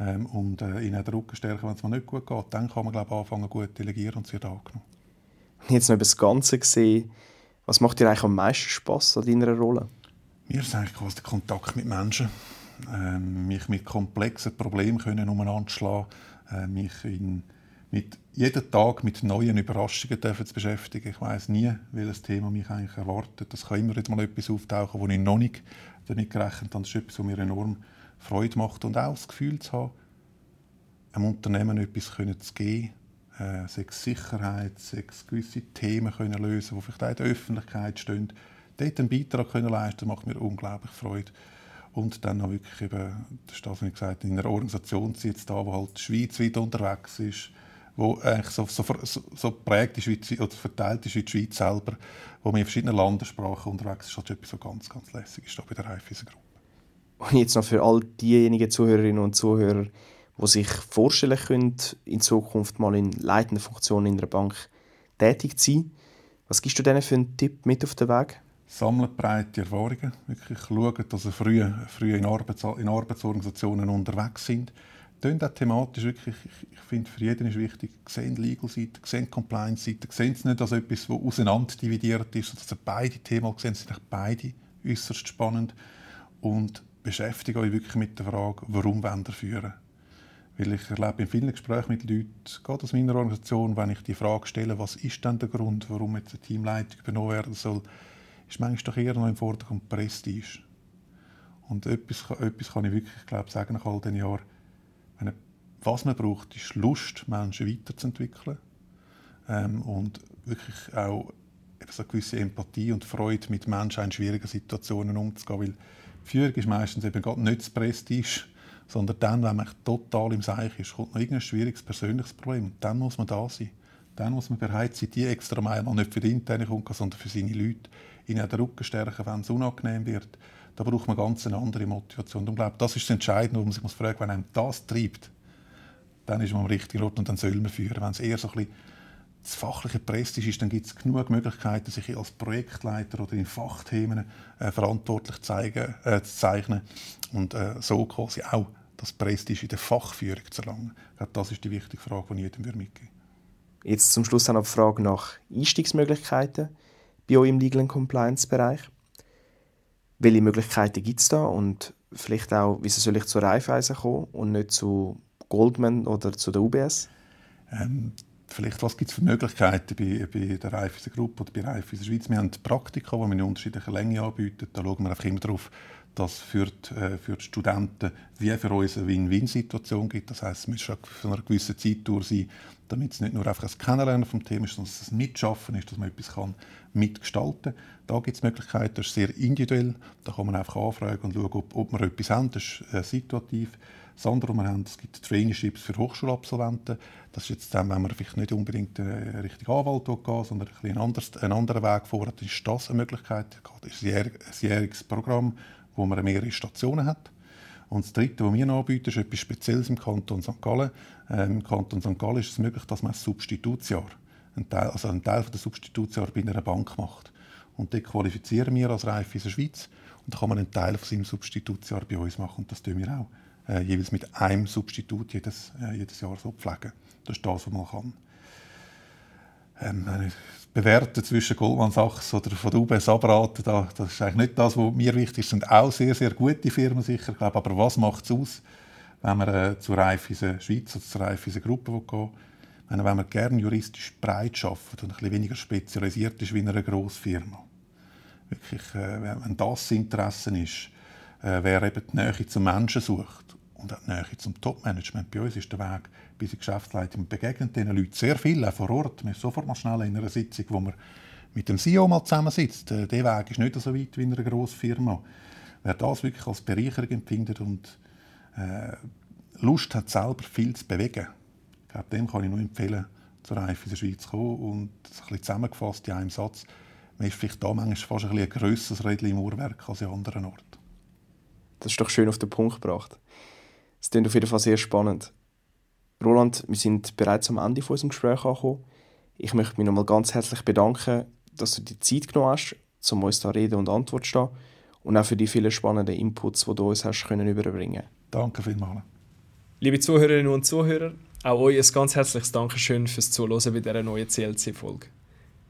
Ähm, und äh, ihnen den Rücken stärken, wenn es mal nicht gut geht. Dann kann man glaube ich, anfangen, gut zu delegieren und sie wird angenommen. Jetzt noch über das Ganze gesehen, was macht dir eigentlich am meisten Spass an deiner Rolle? Mir ist eigentlich quasi der Kontakt mit Menschen. Ähm, mich mit komplexen Problemen können umeinander schlagen, äh, mich in mit jeden Tag mit neuen Überraschungen dürfen zu beschäftigen. Ich weiß nie, welches Thema mich eigentlich erwartet. Es kann immer mal etwas auftauchen, wo ich noch nicht damit gerechnet habe. Das ist etwas, was mir enorm Freude macht und auch das Gefühl zu haben, einem Unternehmen etwas zu geben, äh, sechs Sicherheit, sechs gewisse Themen können lösen, die vielleicht auch in der Öffentlichkeit stehen. Dort einen Beitrag können leisten, macht mir unglaublich Freude. Und dann noch wirklich eben, das, was ich gesagt in einer Organisation jetzt da, die halt schweizweit unterwegs ist, wo eigentlich so, so, so, so prägt ist wie, oder verteilt ist wie die Schweiz selber, wo man in verschiedenen Landessprachen unterwegs ist, ist etwas so ganz, ganz lässig ist da bei der Raiffeisen-Gruppe. Und jetzt noch für all diejenigen Zuhörerinnen und Zuhörer, die sich vorstellen können, in Zukunft mal in leitender Funktion in einer Bank tätig zu sein. Was gibst du denen für einen Tipp mit auf den Weg? Sammelt breite Erfahrungen. Wirklich schauen, dass sie früh, früh in, Arbeits in Arbeitsorganisationen unterwegs sind. Dann auch thematisch wirklich, ich, ich finde, für jeden ist wichtig, sehen Legal-Seite, sehen Compliance-Seite, sehen es nicht als etwas, das auseinander dividiert ist, sondern beide Themen sehen, sind beide äußerst spannend und beschäftigt euch wirklich mit der Frage, warum wollt führen? Weil ich erlebe in vielen Gesprächen mit Leuten, gerade aus meiner Organisation, wenn ich die Frage stelle, was ist denn der Grund, warum jetzt eine Teamleitung übernommen werden soll, ist manchmal doch eher noch im Vordergrund Prestige. Und etwas, etwas kann ich wirklich glaube, sagen nach all diesen Jahren. Was man braucht, ist Lust, Menschen weiterzuentwickeln. Ähm, und wirklich auch eine gewisse Empathie und Freude, mit Menschen in schwierigen Situationen umzugehen. Weil Führung ist meistens eben gerade nicht das Prestige, sondern dann, wenn man total im Seich ist, kommt noch irgendein schwieriges persönliches Problem. Und dann muss man da sein. Dann muss man bereit sein, die extra Meile nicht für die interne Kunden, sondern für seine Leute, ihnen den Rücken stärken, wenn es unangenehm wird. Da braucht man ganz eine andere Motivation. Und ich glaube, das ist das Entscheidende, wo man sich muss fragen wenn einem das treibt, dann ist man am richtigen Ort und dann soll man führen. Wenn es eher so ein bisschen das fachliche Prestige ist, dann gibt es genug Möglichkeiten, sich als Projektleiter oder in Fachthemen äh, verantwortlich zeigen, äh, zu zeichnen und äh, so quasi auch das Prestige in der Fachführung zu erlangen. Ich glaube, das ist die wichtige Frage, die ich jedem mitgeben würde. Jetzt zum Schluss noch die Frage nach Einstiegsmöglichkeiten bei euch im Legal and Compliance Bereich. Welche Möglichkeiten gibt es da und vielleicht auch, wieso soll ich zu Raiffeisen kommen und nicht zu Goldman oder zu der UBS? Ähm, vielleicht, was gibt es für Möglichkeiten bei, bei der Raiffeisen Gruppe oder bei Raiffeisen Schweiz? Wir haben Praktika, die wir in unterschiedlichen Längen anbieten. Da schauen wir einfach immer darauf, dass für die, äh, für die Studenten wie für uns eine Win-Win-Situation gibt. Das heißt, es muss schon für eine gewisse Zeit durch sein, damit es nicht nur einfach ein Kennenlernen vom Thema ist, sondern ein Mitschaffen ist, dass man etwas kann mitgestalten kann. Da gibt es Möglichkeiten, das ist sehr individuell. Da kann man einfach anfragen und schauen, ob, ob wir etwas haben. Das ist äh, situativ. Das andere, wir haben, es gibt Traineeships für Hochschulabsolventen. Das ist jetzt dann, wenn man vielleicht nicht unbedingt äh, Richtung Anwalt gehen sondern ein einen, anders, einen anderen Weg vorhat, ist das eine Möglichkeit. Das ist ein jähriges Programm, wo man mehrere Stationen hat. Und das Dritte, was wir anbieten, ist etwas Spezielles im Kanton St. Gallen. Ähm, Im Kanton St. Gallen ist es möglich, dass man ein Substitutsjahr, einen Teil, also einen Teil der Substitutsjahr bei einer Bank macht. Und dort qualifizieren wir als Reif in der Schweiz. Und da kann man einen Teil von seinem Substitutsjahr bei uns machen. Und das tun wir auch. Äh, jeweils mit einem Substitut jedes, äh, jedes Jahr so pflegen. Das ist das, was man kann. Ähm, bewerten zwischen Goldman Sachs oder von der UBS abraten, da, das ist eigentlich nicht das, was mir wichtig ist. Sind auch sehr, sehr gute Firmen sicher, glaube aber was macht es aus, wenn man äh, zur Raiffeisen Schweiz oder zur Raiffeisen Gruppe gehen wenn, wenn man gerne juristisch breit arbeitet und ein bisschen weniger spezialisiert ist wie in einer Grossfirma. Wirklich, äh, wenn das das Interesse ist, äh, wer eben die Nähe zum Menschen sucht und die Nähe zum Topmanagement. Bei uns ist der Weg bis in Geschäftsleitung begegnet diesen Leuten sehr viel, auch vor Ort. Wir sind sofort mal schnell in einer Sitzung, wo man mit dem CEO mal zusammensitzt. Äh, der Weg ist nicht so weit wie in einer grossen Firma. Wer das wirklich als Bereicherung empfindet und äh, Lust hat, selber viel zu bewegen, glaube, dem kann ich nur empfehlen, zur Reif in der Schweiz zu kommen und das ein bisschen zusammengefasst in einem Satz. Man ist vielleicht da manchmal fast ein, bisschen ein grösseres Rädchen im Uhrwerk als an anderen Orten. Das ist doch schön auf den Punkt gebracht. Es klingt auf jeden Fall sehr spannend. Roland, wir sind bereits am Ende von unserem Gespräch angekommen. Ich möchte mich nochmal ganz herzlich bedanken, dass du dir Zeit genommen hast, um uns da Rede und Antwort zu stehen und auch für die vielen spannenden Inputs, die du uns hast können überbringen Danke vielmals. Liebe Zuhörerinnen und Zuhörer, auch euch ein ganz herzliches Dankeschön fürs Zuhören bei dieser neuen CLC-Folge.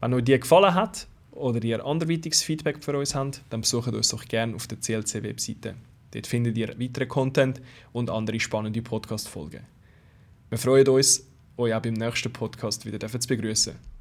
Wenn euch die gefallen hat oder ihr anderweitiges Feedback für uns habt, dann besucht uns doch gerne auf der CLC-Webseite. Dort findet ihr weiteren Content und andere spannende Podcast-Folgen. Wir freuen uns euch auch beim nächsten Podcast wieder zu begrüßen.